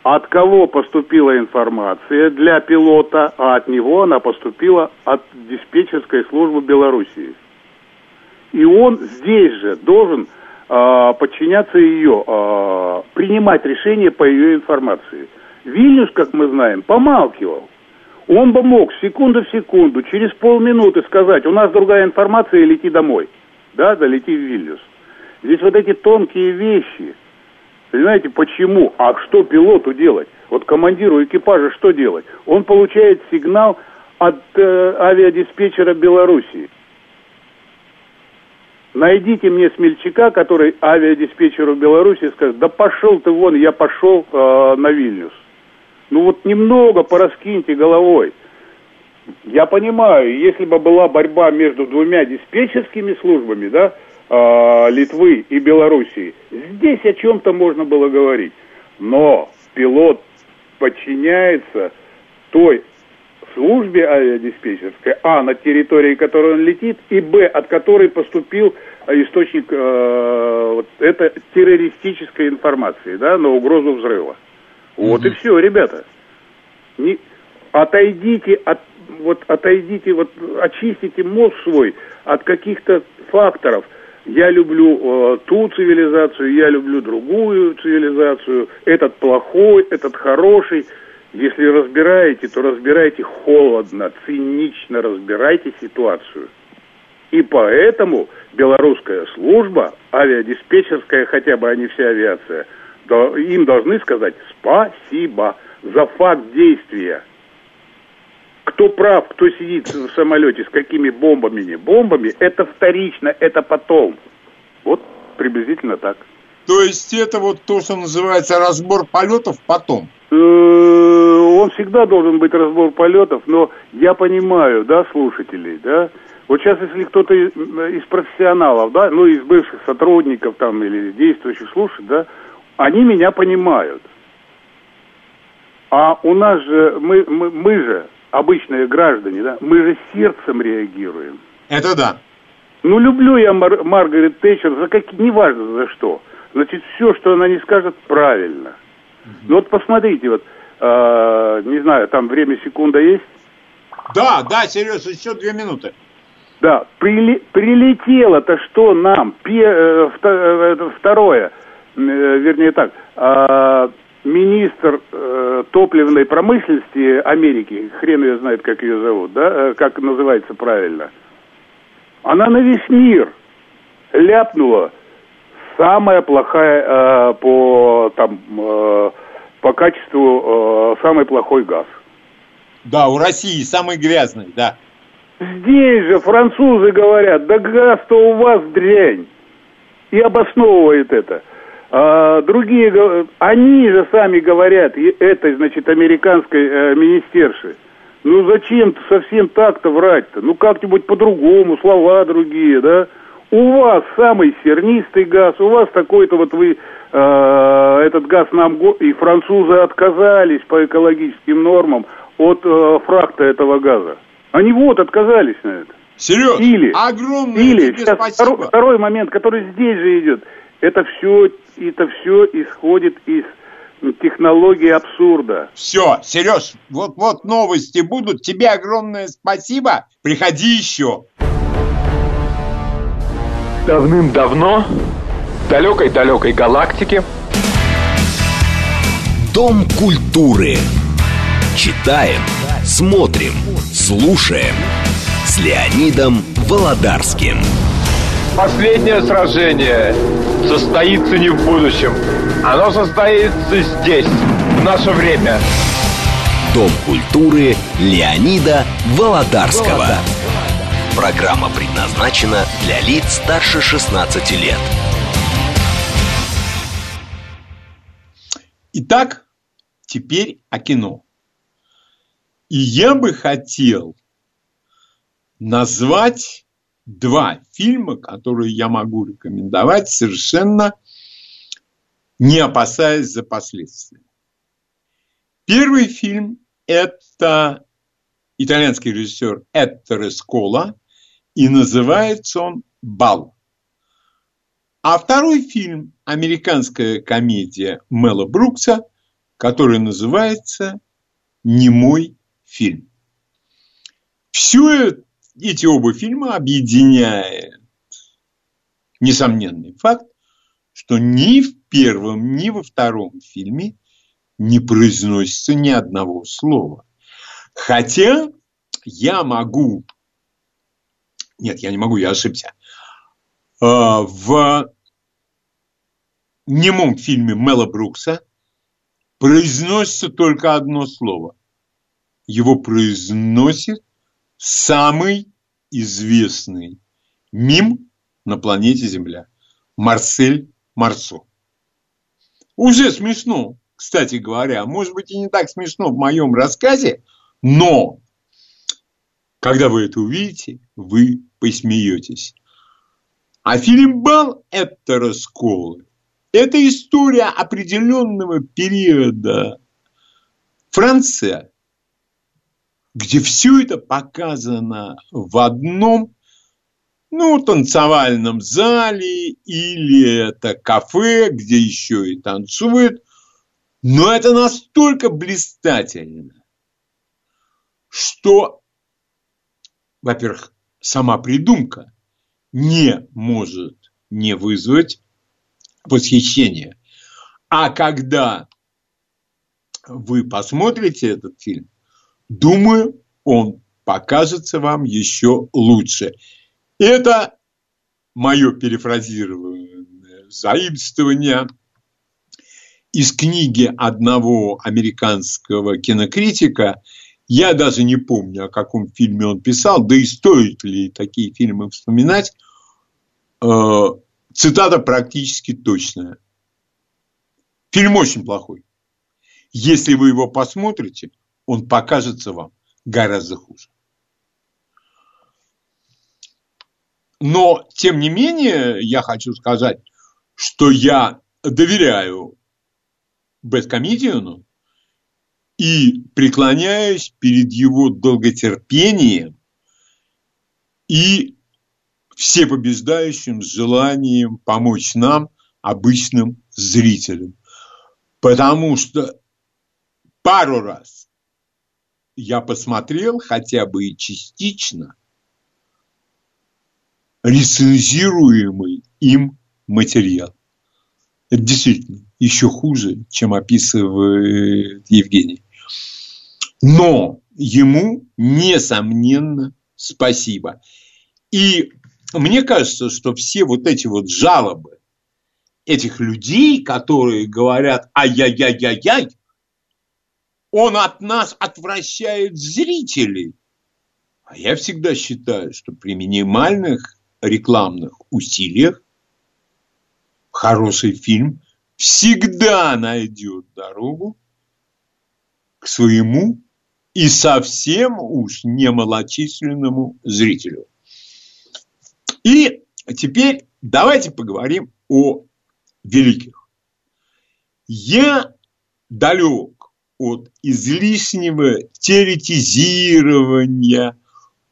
от кого поступила информация для пилота, а от него она поступила от диспетчерской службы Белоруссии. И он здесь же должен э, подчиняться ее, э, принимать решения по ее информации. Вильнюс, как мы знаем, помалкивал. Он бы мог секунду в секунду, через полминуты сказать, у нас другая информация, лети домой. Да, да, лети в Вильнюс. Здесь вот эти тонкие вещи – Понимаете, почему? А что пилоту делать? Вот командиру экипажа что делать? Он получает сигнал от э, авиадиспетчера Белоруссии. Найдите мне смельчака, который авиадиспетчеру Беларуси скажет, да пошел ты вон, я пошел э, на Вильнюс. Ну вот немного пораскиньте головой. Я понимаю, если бы была борьба между двумя диспетчерскими службами, да, э, Литвы и Белоруссии. Здесь о чем-то можно было говорить. Но пилот подчиняется той службе авиадиспетчерской, а, на территории которой он летит, и, б, от которой поступил источник э, вот, это террористической информации, да, на угрозу взрыва. Вот mm-hmm. и все, ребята. Не, отойдите от вот отойдите, вот очистите мозг свой от каких-то факторов – я люблю э, ту цивилизацию, я люблю другую цивилизацию, этот плохой, этот хороший. Если разбираете, то разбирайте холодно, цинично разбирайте ситуацию. И поэтому белорусская служба, авиадиспетчерская, хотя бы, а не вся авиация, им должны сказать спасибо за факт действия. Кто прав, кто сидит в самолете, с какими бомбами, не бомбами, это вторично, это потом. Вот приблизительно так. То есть это вот то, что называется разбор полетов потом? Э, он всегда должен быть разбор полетов, но я понимаю, да, слушателей, да. Вот сейчас, если кто-то из профессионалов, да, ну, из бывших сотрудников там или действующих слушает, да, они меня понимают. А у нас же, мы, мы, мы же, обычные граждане, да, мы же сердцем реагируем. Это да. Ну, люблю я Мар- Маргарет Тэтчер за какие, неважно за что. Значит, все, что она не скажет, правильно. Ну вот посмотрите, вот, э, не знаю, там время секунда есть? Да, да, Сереж, еще две минуты. Да, прили, прилетело-то что нам? Пе, э, э, второе, вернее так, э, министр э, топливной промышленности Америки, хрен ее знает, как ее зовут, да, э, как называется правильно, она на весь мир ляпнула самая плохая э, по там э, по качеству э, самый плохой газ. Да, у России самый грязный, да. Здесь же французы говорят, да газ-то у вас дрянь. И обосновывает это. А другие, они же сами говорят, это, значит, американской э, министерши. Ну зачем совсем так-то врать-то? Ну как-нибудь по-другому, слова другие, да? У вас самый сернистый газ, у вас такой-то вот вы, э, этот газ нам, и французы отказались по экологическим нормам от э, фракта этого газа. Они вот отказались на это. Сереж, или, огромное или тебе сейчас спасибо. Второй, второй момент, который здесь же идет, это все, это все исходит из технологии абсурда. Все, Сереж, вот вот новости будут. Тебе огромное спасибо. Приходи еще. Давным-давно в далекой-далекой галактике Дом культуры. Читаем, смотрим, слушаем с Леонидом Володарским. Последнее сражение состоится не в будущем. Оно состоится здесь, в наше время. Дом культуры Леонида Володарского. Программа предназначена для лиц старше 16 лет. Итак, теперь о кино. И я бы хотел назвать два фильма, которые я могу рекомендовать совершенно не опасаясь за последствия. Первый фильм – это итальянский режиссер Эттере Скола, и называется он «Бал». А второй фильм – американская комедия Мела Брукса, который называется «Немой фильм». Все эти оба фильма объединяет несомненный факт, что ни в первом, ни во втором фильме не произносится ни одного слова. Хотя я могу... Нет, я не могу, я ошибся. А, в немом фильме Мела Брукса произносится только одно слово. Его произносит самый известный мим на планете Земля. Марсель Марсо. Уже смешно, кстати говоря. Может быть и не так смешно в моем рассказе, но когда вы это увидите, вы посмеетесь. А фильм «Бал» – это расколы. Это история определенного периода. Франция, где все это показано в одном ну, танцевальном зале или это кафе, где еще и танцуют. Но это настолько блистательно, что, во-первых, сама придумка не может не вызвать восхищение. А когда вы посмотрите этот фильм, думаю, он покажется вам еще лучше. Это мое перефразированное заимствование из книги одного американского кинокритика. Я даже не помню, о каком фильме он писал, да и стоит ли такие фильмы вспоминать. Э, цитата практически точная. Фильм очень плохой. Если вы его посмотрите, он покажется вам гораздо хуже. Но, тем не менее, я хочу сказать, что я доверяю Бэткомедиану и преклоняюсь перед его долготерпением и всепобеждающим желанием помочь нам, обычным зрителям. Потому что пару раз я посмотрел хотя бы и частично рецензируемый им материал. Это действительно еще хуже, чем описывает Евгений. Но ему, несомненно, спасибо. И мне кажется, что все вот эти вот жалобы этих людей, которые говорят «ай-яй-яй-яй-яй», он от нас отвращает зрителей. А я всегда считаю, что при минимальных рекламных усилиях хороший фильм всегда найдет дорогу к своему и совсем уж немалочисленному зрителю. И теперь давайте поговорим о великих. Я далек от излишнего теоретизирования,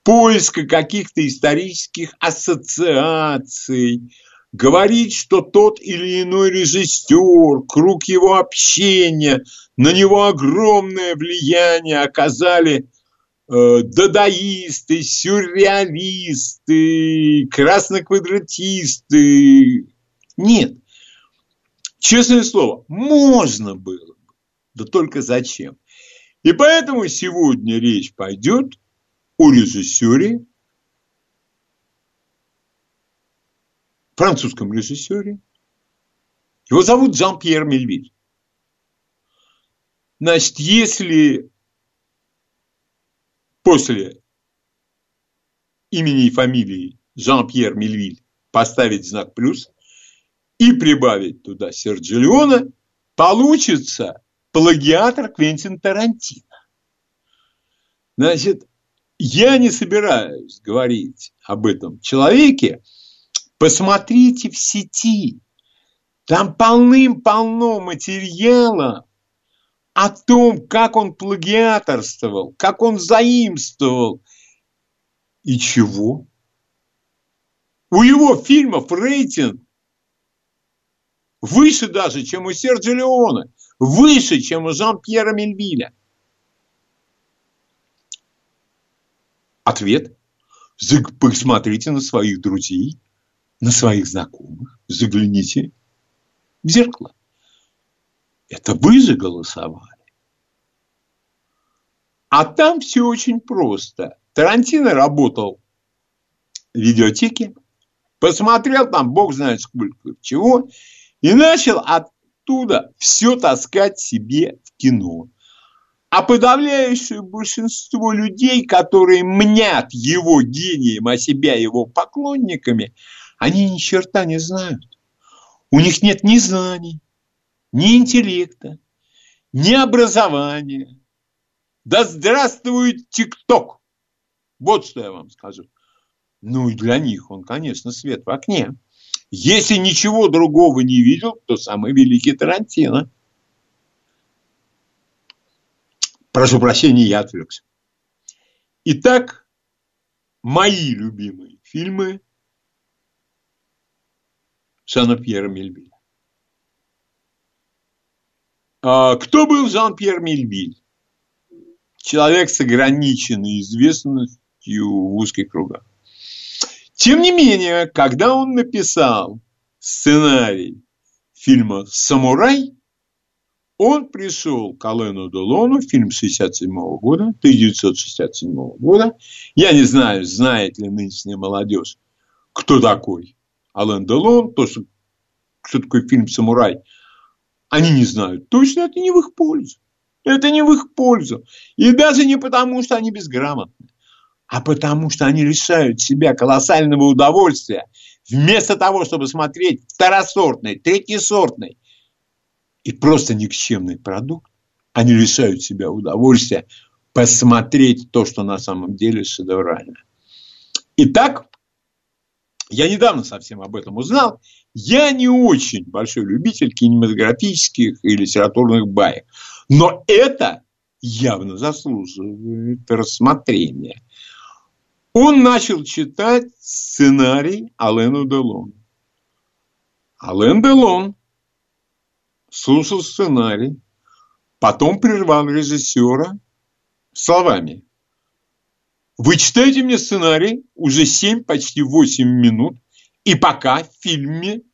поиска каких-то исторических ассоциаций, говорить, что тот или иной режиссер, круг его общения, на него огромное влияние оказали э, дадаисты, сюрреалисты, красноквадратисты. Нет. Честное слово, можно было бы, да только зачем. И поэтому сегодня речь пойдет о режиссере французском режиссере. Его зовут Жан-Пьер Мельвиль. Значит, если после имени и фамилии Жан-Пьер Мельвиль поставить знак плюс и прибавить туда Серджи Леона, получится плагиатор Квентин Тарантино. Значит, я не собираюсь говорить об этом человеке, Посмотрите в сети. Там полным-полно материала о том, как он плагиаторствовал, как он заимствовал. И чего? У его фильмов рейтинг выше даже, чем у Серджи Леона, выше, чем у Жан-Пьера Мельвиля. Ответ. Посмотрите на своих друзей, на своих знакомых, загляните в зеркало. Это вы же голосовали. А там все очень просто. Тарантино работал в видеотеке, посмотрел там, бог знает сколько чего, и начал оттуда все таскать себе в кино. А подавляющее большинство людей, которые мнят его гением, а себя его поклонниками – они ни черта не знают. У них нет ни знаний, ни интеллекта, ни образования. Да здравствует ТикТок! Вот что я вам скажу. Ну и для них он, конечно, свет в окне. Если ничего другого не видел, то самый великий Тарантино. Прошу прощения, я отвлекся. Итак, мои любимые фильмы Жана-Пьера Мельвиля. А кто был Жан-Пьер Мельвиль? Человек с ограниченной известностью в узких кругах. Тем не менее, когда он написал сценарий фильма «Самурай», он пришел к Алену Делону, фильм 67 года, 1967 года. Я не знаю, знает ли нынешняя молодежь, кто такой Ален Делон, то, что, что такое фильм «Самурай», они не знают. Точно это не в их пользу. Это не в их пользу. И даже не потому, что они безграмотны, а потому, что они лишают себя колоссального удовольствия вместо того, чтобы смотреть второсортный, третьесортный и просто никчемный продукт, они лишают себя удовольствия посмотреть то, что на самом деле шедеврально. Итак, Я недавно совсем об этом узнал. Я не очень большой любитель кинематографических и литературных баек. Но это явно заслуживает рассмотрения. Он начал читать сценарий Алену Делон. Ален Делон слушал сценарий, потом прервал режиссера словами. Вы читаете мне сценарий уже 7, почти 8 минут, и пока в фильме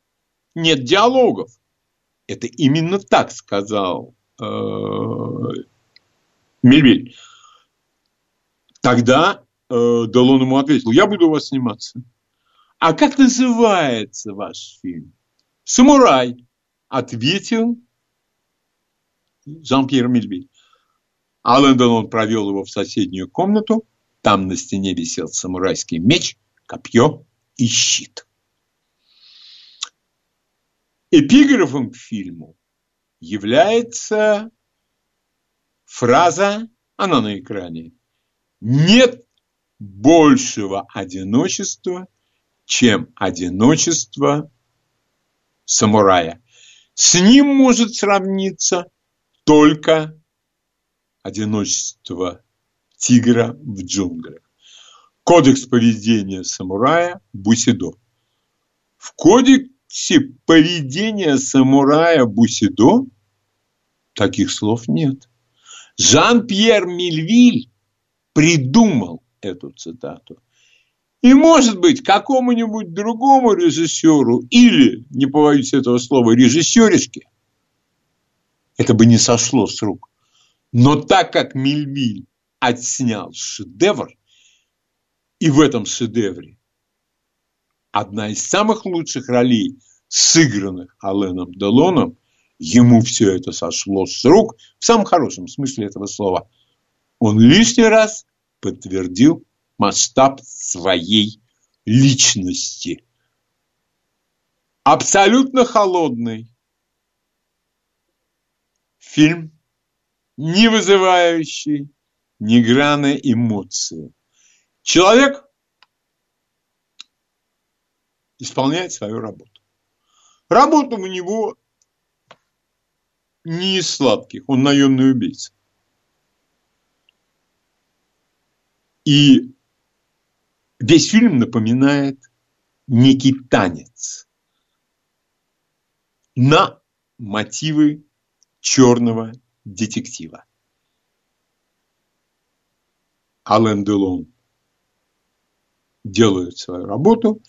нет диалогов. Это именно так сказал э, Мельвиль. Тогда Делон ему ответил, я буду у вас сниматься. А как называется ваш фильм? Самурай, ответил Жан-Пьер Мельвиль. Ален Делон провел его в соседнюю комнату. Там на стене висел самурайский меч, копье и щит. Эпиграфом к фильму является фраза, она на экране, нет большего одиночества, чем одиночество самурая. С ним может сравниться только одиночество тигра в джунглях. Кодекс поведения самурая Бусидо. В кодексе поведения самурая Бусидо таких слов нет. Жан-Пьер Мильвиль придумал эту цитату. И, может быть, какому-нибудь другому режиссеру или, не побоюсь этого слова, режиссеришке, это бы не сошло с рук. Но так как Мильвиль отснял шедевр, и в этом шедевре одна из самых лучших ролей, сыгранных Аленом Делоном, ему все это сошло с рук, в самом хорошем смысле этого слова. Он лишний раз подтвердил масштаб своей личности. Абсолютно холодный фильм, не вызывающий ни граны эмоции. Человек исполняет свою работу. Работа у него не из сладких, он наемный убийца. И весь фильм напоминает некий танец на мотивы черного детектива. Ален Делон делают свою работу,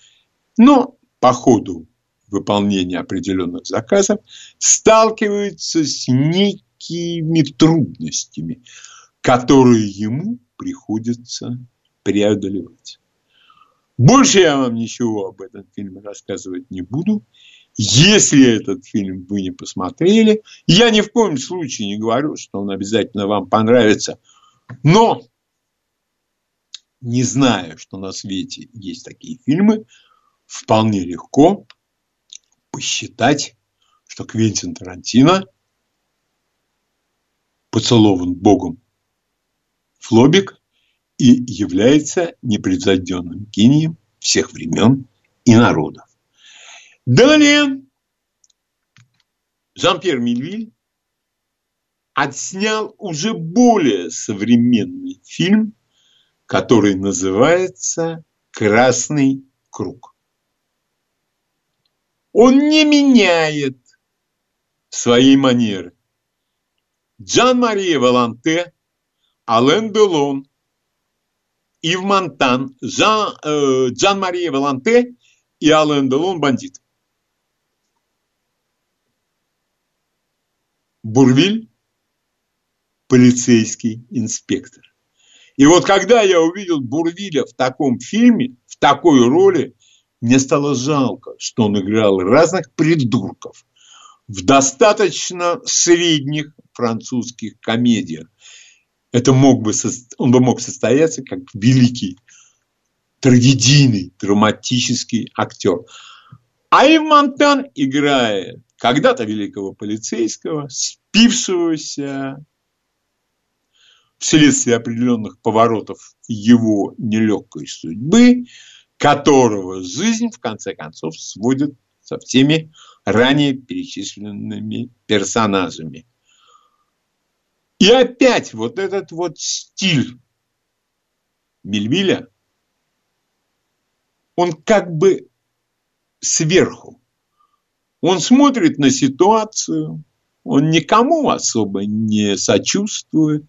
но по ходу выполнения определенных заказов сталкиваются с некими трудностями, которые ему приходится преодолевать. Больше я вам ничего об этом фильме рассказывать не буду. Если этот фильм вы не посмотрели, я ни в коем случае не говорю, что он обязательно вам понравится, но не зная, что на свете есть такие фильмы, вполне легко посчитать, что Квентин Тарантино поцелован Богом Флобик и является непревзойденным гением всех времен и народов. Далее Жан-Пьер Мильвиль отснял уже более современный фильм который называется «Красный круг». Он не меняет своей манеры. Джан-Мария Валанте, Ален Делон, Ив Монтан, Жан, э, Джан-Мария Валанте и Ален Делон бандит. Бурвиль – полицейский инспектор. И вот когда я увидел Бурвиля в таком фильме, в такой роли, мне стало жалко, что он играл разных придурков в достаточно средних французских комедиях. Это мог бы, он бы мог состояться как великий трагедийный, драматический актер. А Ив Монтан играет когда-то великого полицейского, спившегося вследствие определенных поворотов его нелегкой судьбы, которого жизнь, в конце концов, сводит со всеми ранее перечисленными персонажами. И опять вот этот вот стиль Мельвиля, он как бы сверху. Он смотрит на ситуацию, он никому особо не сочувствует.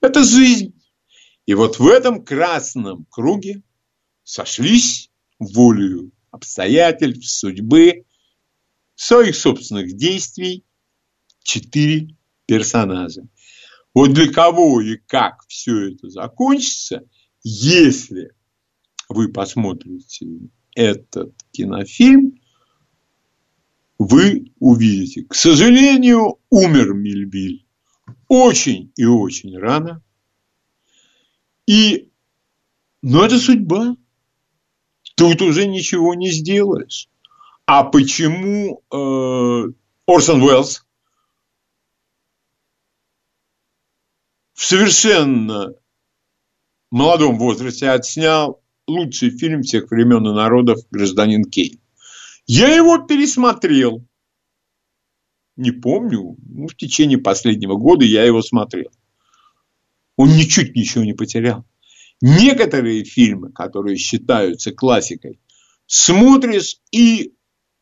Это жизнь. И вот в этом красном круге сошлись волею обстоятельств, судьбы, своих собственных действий четыре персонажа. Вот для кого и как все это закончится, если вы посмотрите этот кинофильм, вы увидите. К сожалению, умер Мильбиль очень и очень рано. И, но это судьба. Тут уже ничего не сделаешь. А почему э, Орсон Уэллс в совершенно молодом возрасте отснял лучший фильм всех времен и народов «Гражданин Кейн». Я его пересмотрел. Не помню, ну, в течение последнего года я его смотрел. Он ничуть ничего не потерял. Некоторые фильмы, которые считаются классикой, смотришь и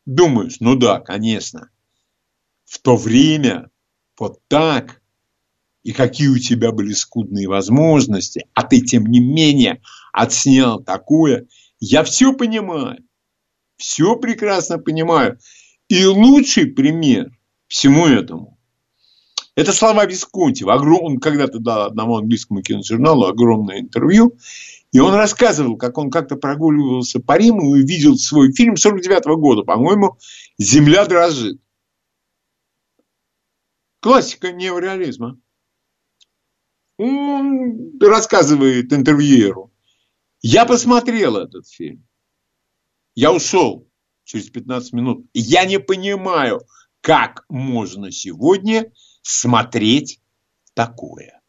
думаешь, ну да, конечно, в то время вот так, и какие у тебя были скудные возможности, а ты, тем не менее, отснял такое, я все понимаю, все прекрасно понимаю. И лучший пример всему этому – это слова Висконти. Он когда-то дал одному английскому киножурналу огромное интервью, и он рассказывал, как он как-то прогуливался по Риму и увидел свой фильм 49 -го года, по-моему, «Земля дрожит». Классика неореализма. Рассказывает интервьюеру. Я посмотрел этот фильм. Я ушел через 15 минут. Я не понимаю, как можно сегодня смотреть такое.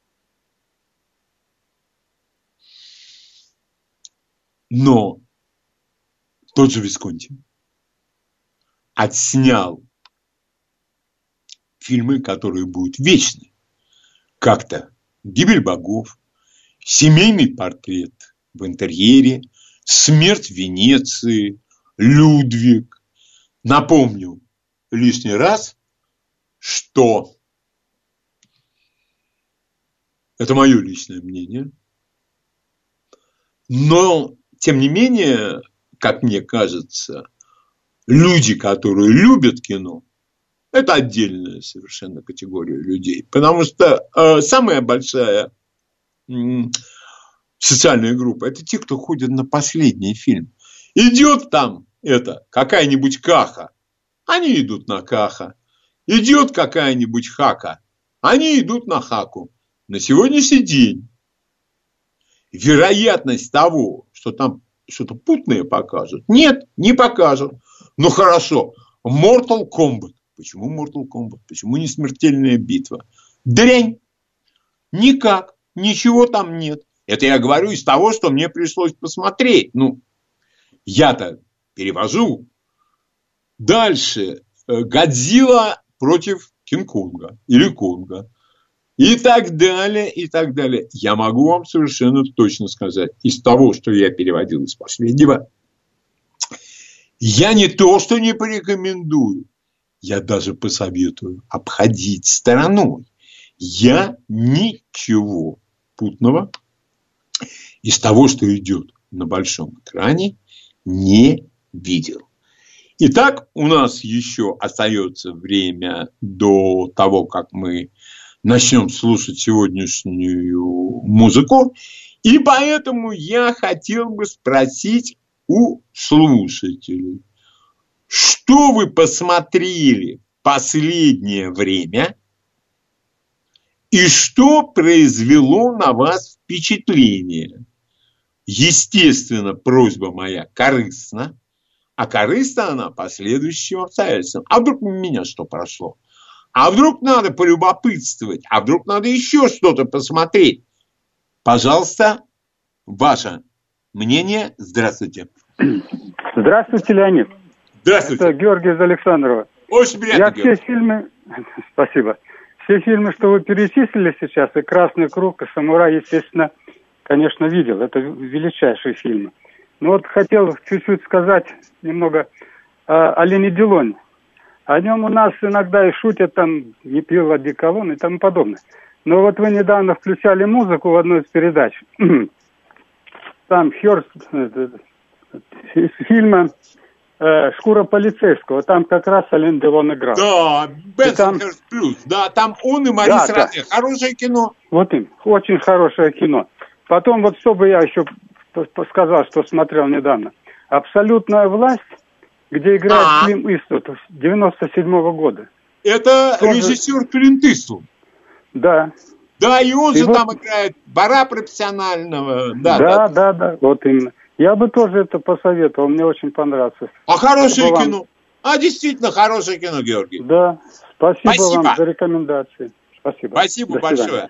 Но тот же Висконти отснял фильмы, которые будут вечны. Как-то «Гибель богов», «Семейный портрет в интерьере», «Смерть Венеции», «Людвиг». Напомню лишний раз, что это мое личное мнение, но тем не менее, как мне кажется, люди, которые любят кино, это отдельная совершенно категория людей. Потому что э, самая большая э, социальная группа – это те, кто ходит на последний фильм. Идет там это какая-нибудь каха, они идут на каха. Идет какая-нибудь хака, они идут на хаку. На сегодняшний день вероятность того, что там что-то путное покажут, нет, не покажут. Ну хорошо, Mortal Kombat. Почему Mortal Kombat? Почему не смертельная битва? Дрянь. Никак. Ничего там нет. Это я говорю из того, что мне пришлось посмотреть. Ну, я-то перевожу. Дальше. Э, Годзилла против Кинг-Конга или Конга. И так далее, и так далее. Я могу вам совершенно точно сказать, из того, что я переводил из последнего, я не то, что не порекомендую, я даже посоветую обходить стороной. Я ничего путного из того, что идет на большом экране, не видел. Итак, у нас еще остается время до того, как мы начнем слушать сегодняшнюю музыку. И поэтому я хотел бы спросить у слушателей, что вы посмотрели последнее время и что произвело на вас впечатление? Естественно, просьба моя корыстна, а корыстна она по следующим обстоятельствам. А вдруг меня что прошло? А вдруг надо полюбопытствовать? А вдруг надо еще что-то посмотреть? Пожалуйста, ваше мнение. Здравствуйте. Здравствуйте, Леонид. Здравствуйте. Это Георгий из Александрова. Очень приятно, Я все Георгий. фильмы... Спасибо. Все фильмы, что вы перечислили сейчас, и «Красный круг», и «Самурай», естественно, конечно, видел. Это величайшие фильмы. Но вот хотел чуть-чуть сказать немного о, Лене Дилоне. О нем у нас иногда и шутят, там, не пил одеколон и тому подобное. Но вот вы недавно включали музыку в одной из передач. Там Хёрст, э, из фильма э, «Шкура полицейского». Там как раз Ален Делон играл. Да, там- Бенсонхерст плюс. Да, там он и Марис Да, да. Роне. Хорошее кино. Вот им. Очень хорошее кино. Потом вот что бы я еще сказал, что смотрел недавно. «Абсолютная власть», где играет А. Клим Иствуд 97 года. Это Тоже- режиссер Клинт Иствуд. Да. Да, и он И же вот- там играет бара профессионального. Да, Да, да. да, да, вот именно. Я бы тоже это посоветовал, мне очень понравится. А хорошее Спасибо вам. кино. А действительно хорошее кино, Георгий. Да, спасибо, Спасибо. вам за рекомендации. Спасибо. Спасибо До свидания. большое.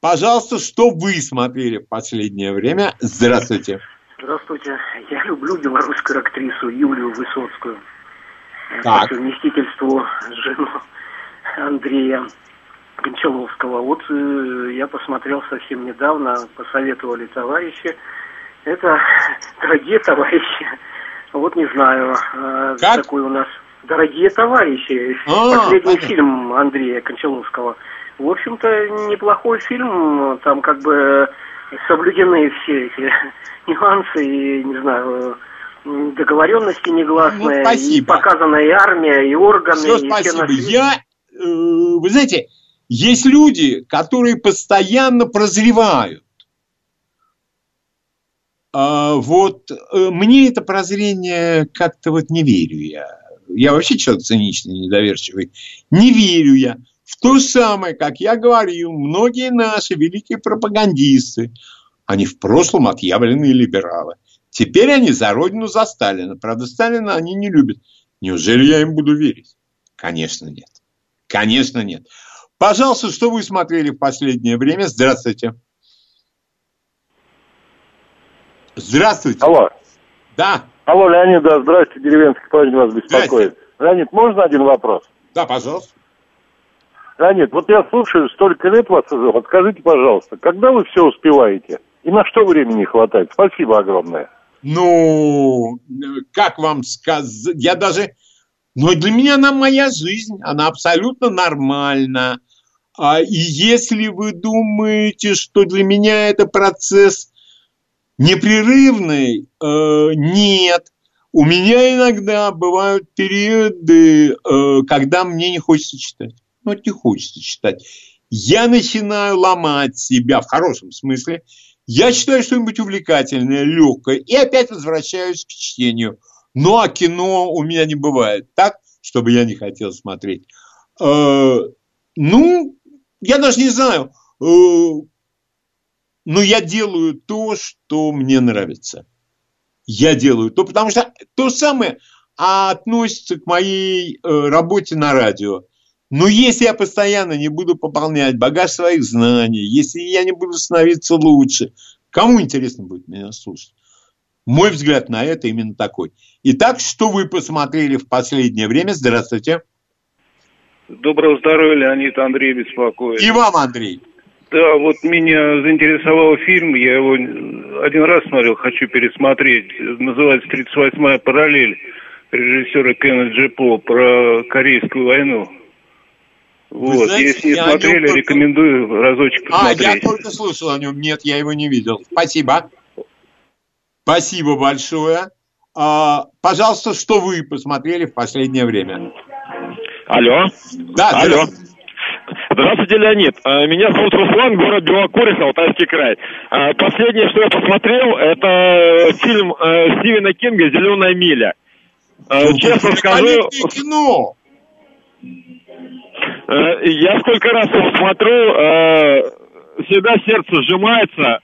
Пожалуйста, что вы смотрели в последнее время? Здравствуйте. Здравствуйте. Я люблю белорусскую актрису Юлию Высоцкую. Э, Так. По совместительству жену Андрея Гончаловского. Вот э, я посмотрел совсем недавно, посоветовали товарищи. Это дорогие товарищи. Вот не знаю, э, Как? такой у нас дорогие товарищи. А, Последний понятно. фильм Андрея Кончаловского. В общем-то, неплохой фильм. Там как бы соблюдены все эти нюансы и, не знаю, договоренности негласные. Ну, спасибо. И показана и армия, и органы, Все, и все спасибо. свете. Я, э, вы знаете, есть люди, которые постоянно прозревают. А, вот э, мне это прозрение как-то вот не верю я. Я вообще человек циничный, недоверчивый. Не верю я в то самое, как я говорил, многие наши великие пропагандисты, они в прошлом отъявленные либералы. Теперь они за родину, за Сталина. Правда, Сталина они не любят. Неужели я им буду верить? Конечно, нет. Конечно, нет. Пожалуйста, что вы смотрели в последнее время? Здравствуйте. Здравствуйте. Алло. Да. Алло, Леонид, да, здрасте, деревенский парень вас беспокоит. Леонид, можно один вопрос? Да, пожалуйста. Леонид, вот я слушаю, столько лет вас вот скажите, пожалуйста, когда вы все успеваете? И на что времени хватает? Спасибо огромное. Ну, как вам сказать, я даже... Но для меня она моя жизнь, она абсолютно нормальна. А, и если вы думаете, что для меня это процесс непрерывный, э, нет. У меня иногда бывают периоды, э, когда мне не хочется читать. Ну, не хочется читать. Я начинаю ломать себя в хорошем смысле. Я читаю что-нибудь увлекательное, легкое, и опять возвращаюсь к чтению. Ну, а кино у меня не бывает так, чтобы я не хотел смотреть. Э, ну, я даже не знаю. Э, но я делаю то, что мне нравится. Я делаю то, потому что то самое относится к моей э, работе на радио. Но если я постоянно не буду пополнять багаж своих знаний, если я не буду становиться лучше, кому интересно будет меня слушать? Мой взгляд на это именно такой. Итак, что вы посмотрели в последнее время? Здравствуйте. Доброго здоровья, Леонид Андрей беспокоит. И вам, Андрей. Да, вот меня заинтересовал фильм, я его один раз смотрел, хочу пересмотреть. Называется «38-я параллель» режиссера Кена Джепо про Корейскую войну. Вы Вот, знаете, если не смотрели, только- рекомендую разочек А, я посмотреть. только слышал о нем. Нет, я его не видел. Спасибо. Спасибо большое. А, пожалуйста, что вы посмотрели в последнее время? Алло. Да, Алло. здравствуйте. Здравствуйте, Леонид. А, Меня зовут Руслан, город Белокуриха, Алтайский край. А, Последнее, что я посмотрел, это фильм э, Стивена Кинга «Зеленая миля». Ну, Честно скажу, кино. э, я сколько раз его смотрю, э, всегда сердце сжимается,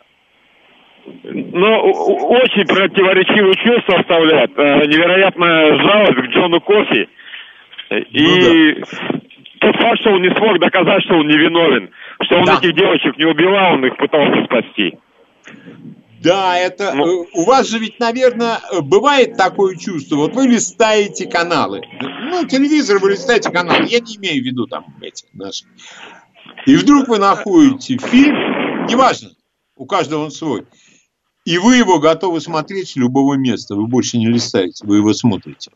но очень противоречивые чувства оставляет. Э, Невероятная жалость к Джону Кофи. И тот факт, что он не смог доказать, что он невиновен, что он этих девочек не убивал, он их пытался спасти. Да, это ну, у вас же ведь, наверное, бывает такое чувство. Вот вы листаете каналы. Ну, телевизор вы листаете каналы. Я не имею в виду там эти наши. И вдруг вы находите фильм, неважно, у каждого он свой. И вы его готовы смотреть с любого места. Вы больше не листаете, вы его смотрите.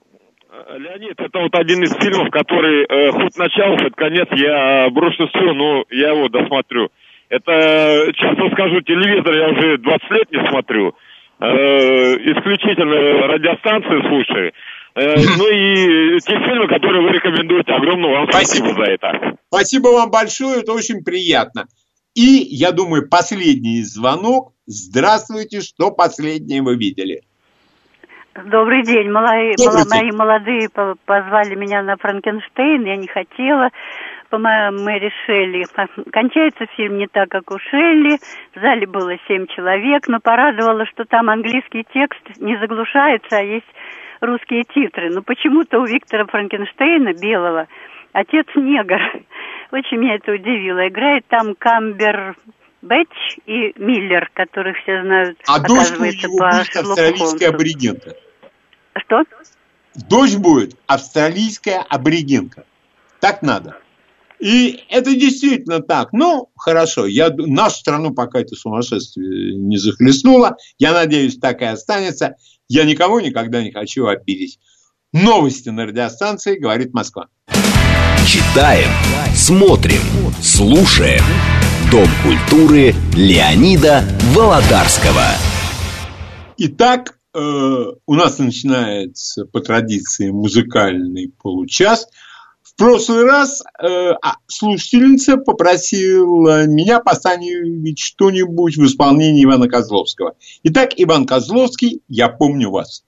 Леонид, это вот один из фильмов, который э, хоть начало, хоть конец, я брошу все, но я его досмотрю. Это, честно скажу, телевизор я уже 20 лет не смотрю. Э, исключительно радиостанции слушаю. Э, ну и те фильмы, которые вы рекомендуете, огромное вам спасибо. спасибо за это. Спасибо вам большое, это очень приятно. И, я думаю, последний звонок. Здравствуйте, что последнее вы видели? Добрый день. Мои, Добрый день. мои молодые позвали меня на Франкенштейн, я не хотела. Мы решили, кончается фильм не так, как у Шелли. В зале было семь человек, но порадовало, что там английский текст не заглушается, а есть русские титры. Но почему-то у Виктора Франкенштейна, белого, отец негр. Очень меня это удивило. Играет там Камбер Бэтч и Миллер, которых все знают, а дочь будет австралийская аборигенка. Что? Дочь будет австралийская аборигенка. Так надо. И это действительно так. Ну, хорошо, я, нашу страну пока это сумасшествие не захлестнуло. Я надеюсь, так и останется. Я никого никогда не хочу обидеть. Новости на радиостанции «Говорит Москва». Читаем, смотрим, слушаем. Дом культуры Леонида Володарского. Итак, э, у нас начинается по традиции музыкальный получас. В прошлый раз э, а, слушательница попросила меня поставить что-нибудь в исполнении Ивана Козловского. Итак, Иван Козловский, я помню вас.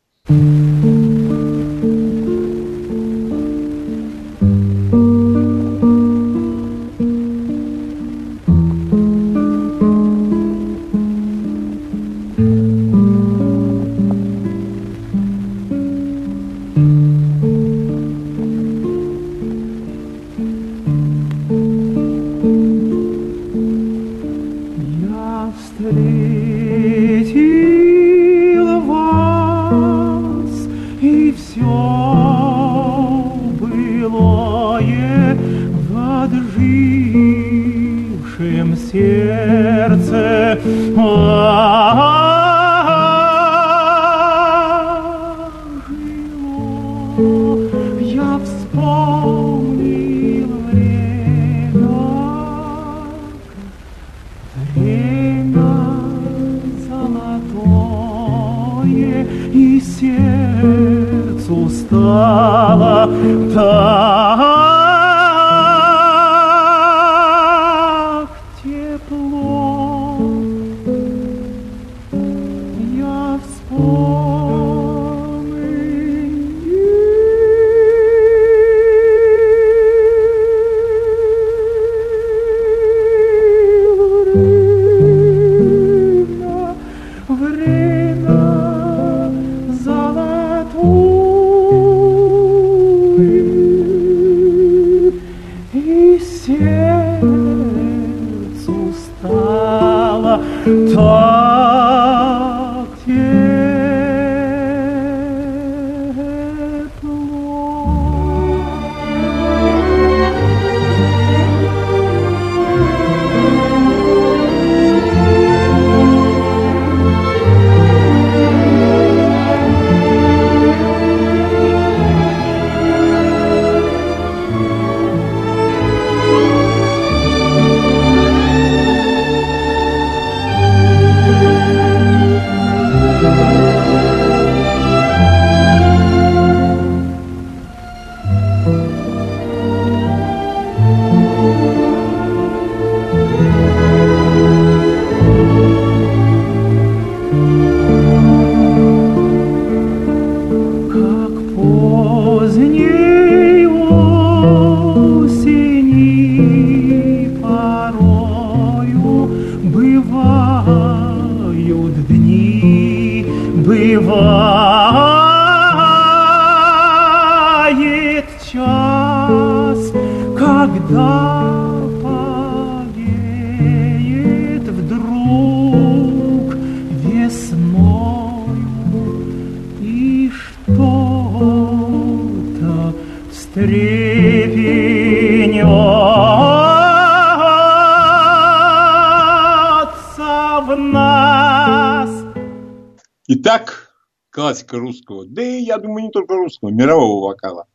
Итак, классика русского, да и, я думаю, не только русского, мирового вокала.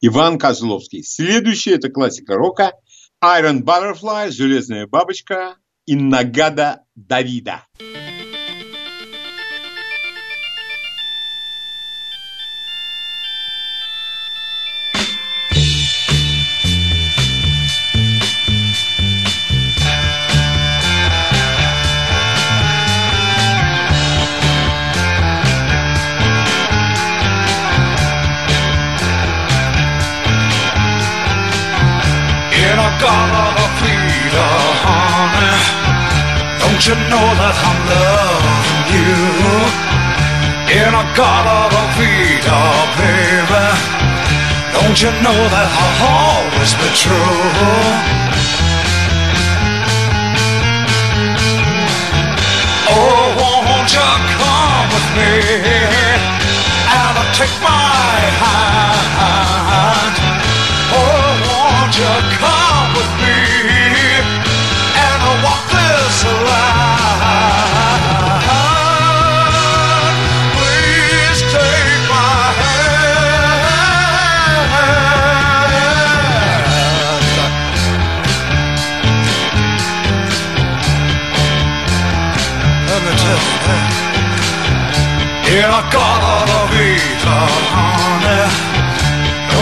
Иван Козловский. Следующая – это классика рока. Iron Butterfly, «Железная бабочка» и «Нагада Давида. You know that I'm loving you? In a Gala Vita, baby. Don't you know that I'll always be true? Oh, won't you come with me and take my hand? Oh, won't you come with me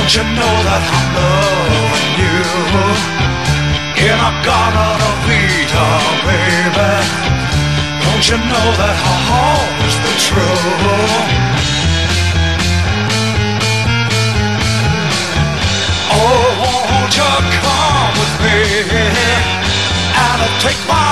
Don't you know that I'm loving you? In a Gala Vita, baby. Don't you know that I'll always be true Oh, won't you come with me? And take my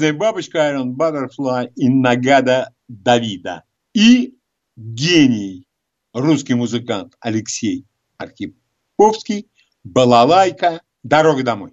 Железная бабочка, Iron Butterfly и Нагада Давида. И гений, русский музыкант Алексей Архиповский, балалайка, дорога домой.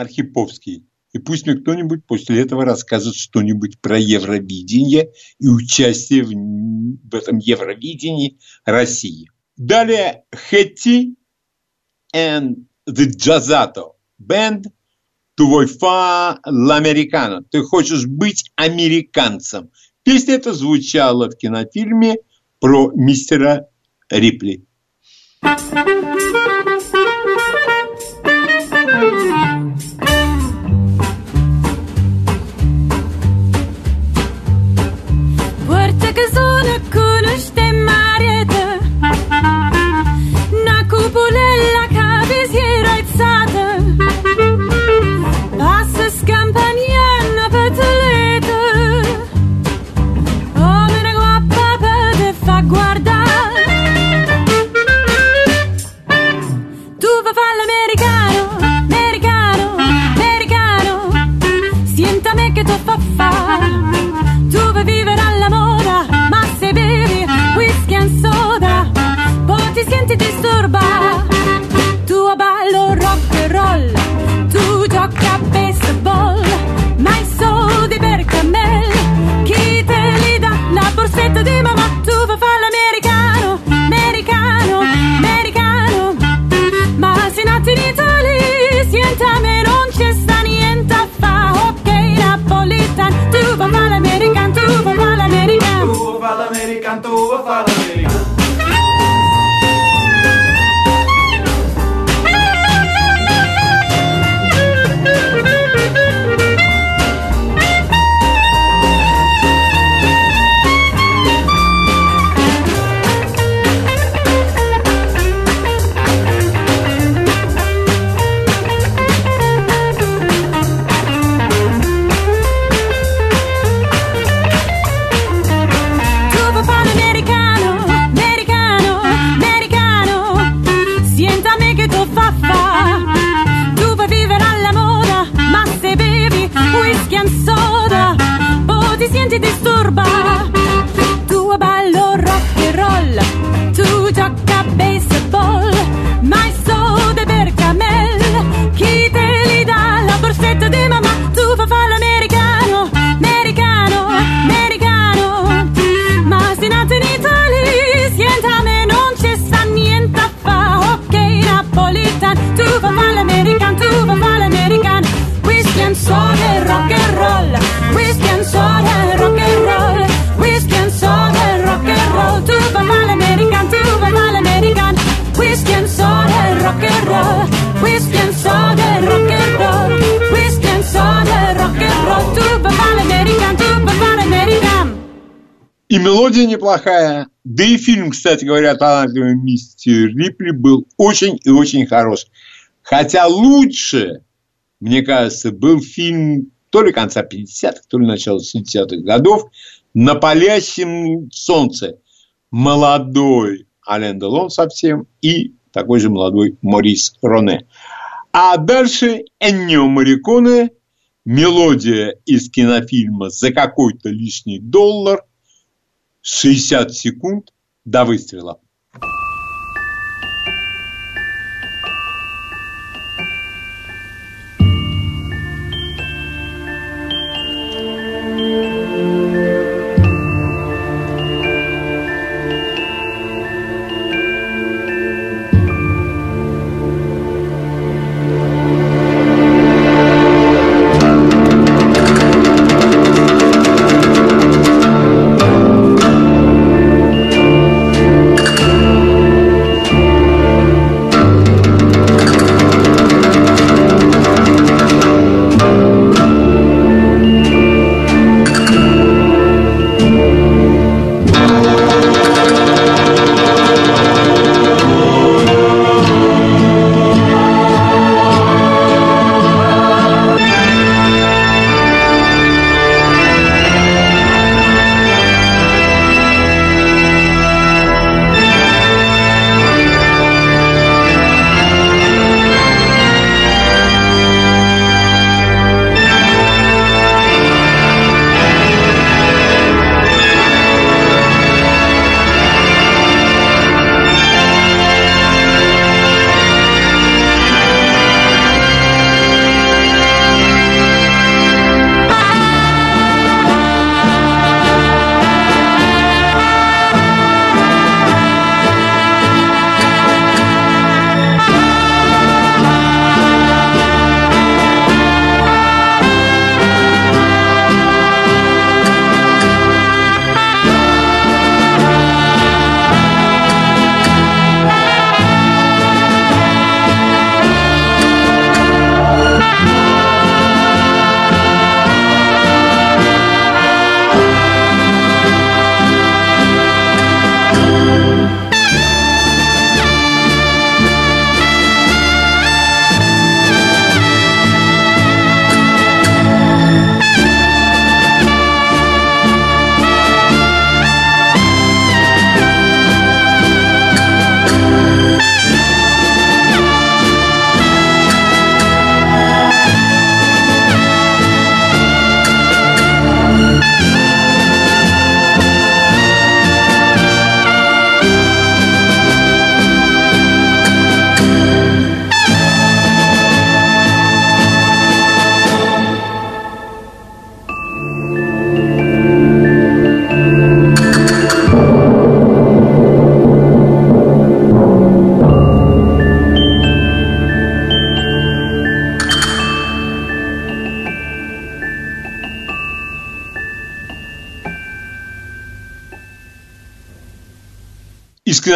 Архиповский. И пусть мне кто-нибудь после этого расскажет что-нибудь про Евровидение и участие в, в этом Евровидении России. Далее Хэтти and the Jazzato Band Твой фа l'Americano. Ты хочешь быть американцем. Песня эта звучала в кинофильме про мистера Рипли. Puerta Borsetta di mamma Tu vuoi fa l'americano, americano, americano Ma se nati in Italia Sienta me non c'è sta niente a fa Ok Napolitan Tu vuoi fa l'americano, tu vuoi fa l'americano Tu fa l'American, tu fa l'American. Неплохая. Да и фильм, кстати говоря, талантливый мистер Рипли был очень и очень хорош. Хотя лучше, мне кажется, был фильм то ли конца 50-х, то ли начала 60-х годов «На палящем солнце». Молодой Ален Делон совсем и такой же молодой Морис Роне. А дальше Эннио Мариконе, мелодия из кинофильма «За какой-то лишний доллар», 60 секунд до выстрела.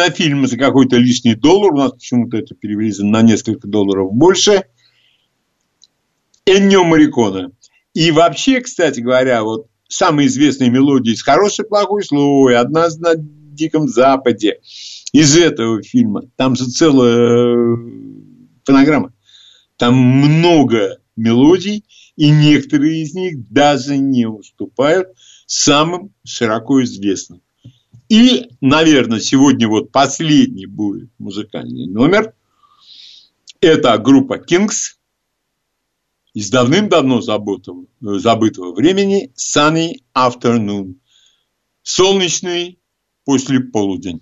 Кинофильм за какой-то лишний доллар, у нас почему-то это перевели на несколько долларов больше, Эннио Марикона. И вообще, кстати говоря, вот самые известные мелодии из «Хороший, плохой слой», «Одна на Диком Западе», из этого фильма, там же целая фонограмма, там много мелодий, и некоторые из них даже не уступают самым широко известным. И, наверное, сегодня вот последний будет музыкальный номер. Это группа Kings из давным-давно забытого, времени Sunny Afternoon. Солнечный после полудень.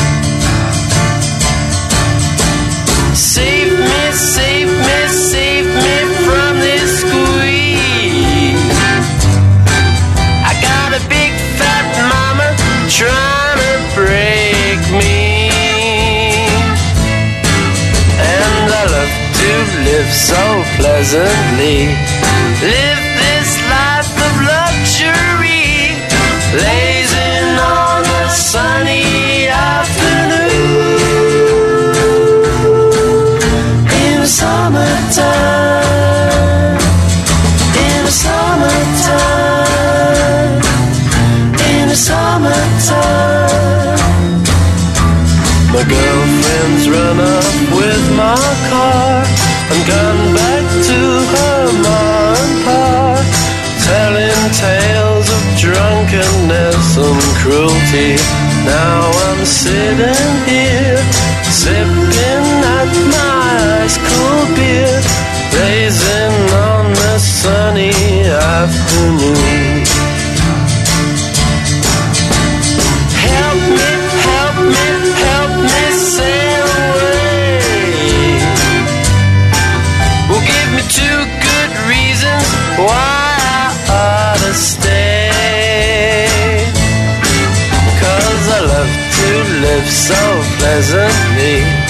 Pleasantly. Live this life of luxury, blazing on a sunny afternoon in the summertime. In the summertime. In the summertime. My girlfriend's run cruelty. Now I'm sitting here, sipping at my ice cold beer, blazing on the sunny afternoon. Help me, so pleasantly.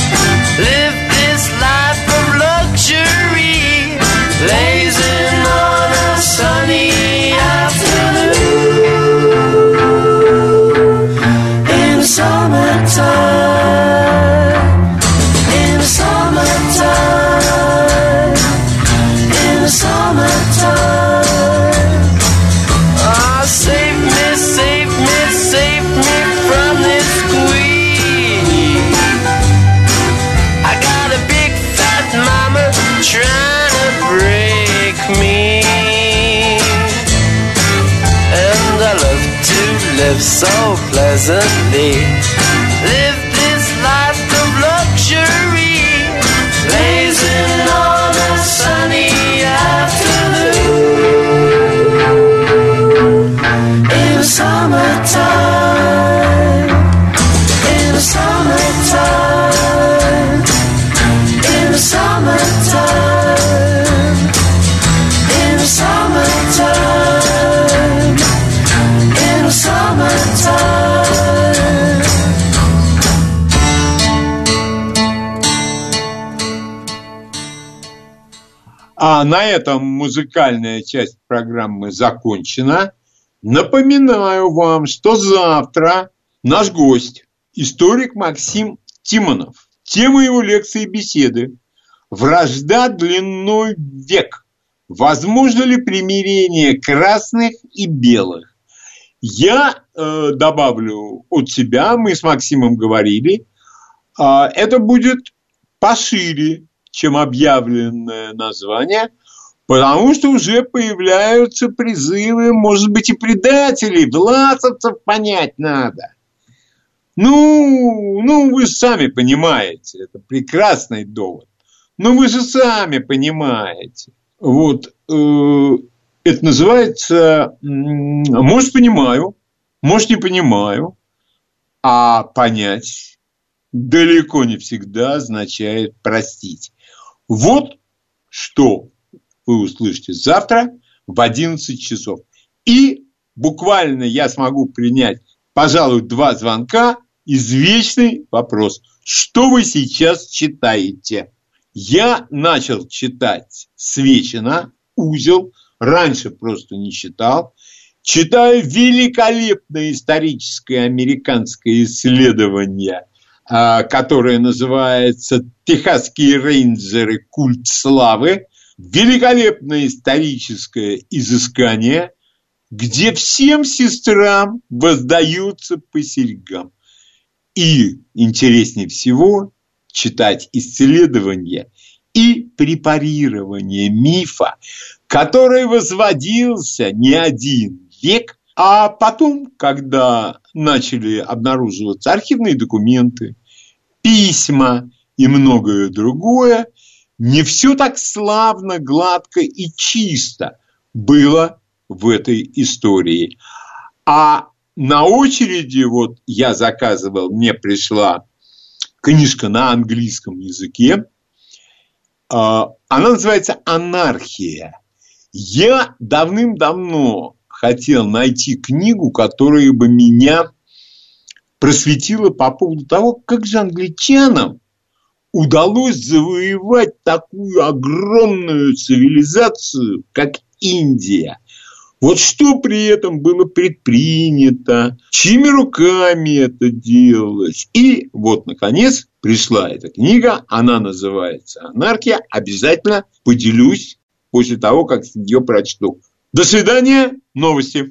А на этом музыкальная часть программы закончена. Напоминаю вам, что завтра наш гость, историк Максим Тимонов. Тема его лекции и беседы «Вражда длиной век. Возможно ли примирение красных и белых?» Я э, добавлю от себя, мы с Максимом говорили, э, это будет пошире, чем объявленное название, потому что уже появляются призывы, может быть, и предателей, власовцев понять надо. Ну, ну, вы сами понимаете, это прекрасный довод. Ну, вы же сами понимаете. Вот э, это называется, может, понимаю, может, не понимаю, а понять далеко не всегда означает простить. Вот что вы услышите завтра в 11 часов. И буквально я смогу принять, пожалуй, два звонка. Извечный вопрос. Что вы сейчас читаете? Я начал читать Свечина, узел, раньше просто не читал. Читаю великолепное историческое американское исследование, а, которое называется «Техасские рейнджеры. Культ славы». Великолепное историческое изыскание, где всем сестрам воздаются по серьгам. И интереснее всего читать исследования и препарирование мифа, который возводился не один век, а потом, когда начали обнаруживаться архивные документы, письма и многое другое, не все так славно, гладко и чисто было в этой истории. А на очереди, вот я заказывал, мне пришла книжка на английском языке. А, она называется «Анархия». Я давным-давно хотел найти книгу, которая бы меня просветила по поводу того, как же англичанам удалось завоевать такую огромную цивилизацию, как Индия. Вот что при этом было предпринято, чьими руками это делалось. И вот, наконец, пришла эта книга, она называется «Анархия». Обязательно поделюсь после того, как ее прочту. До свидания, новости.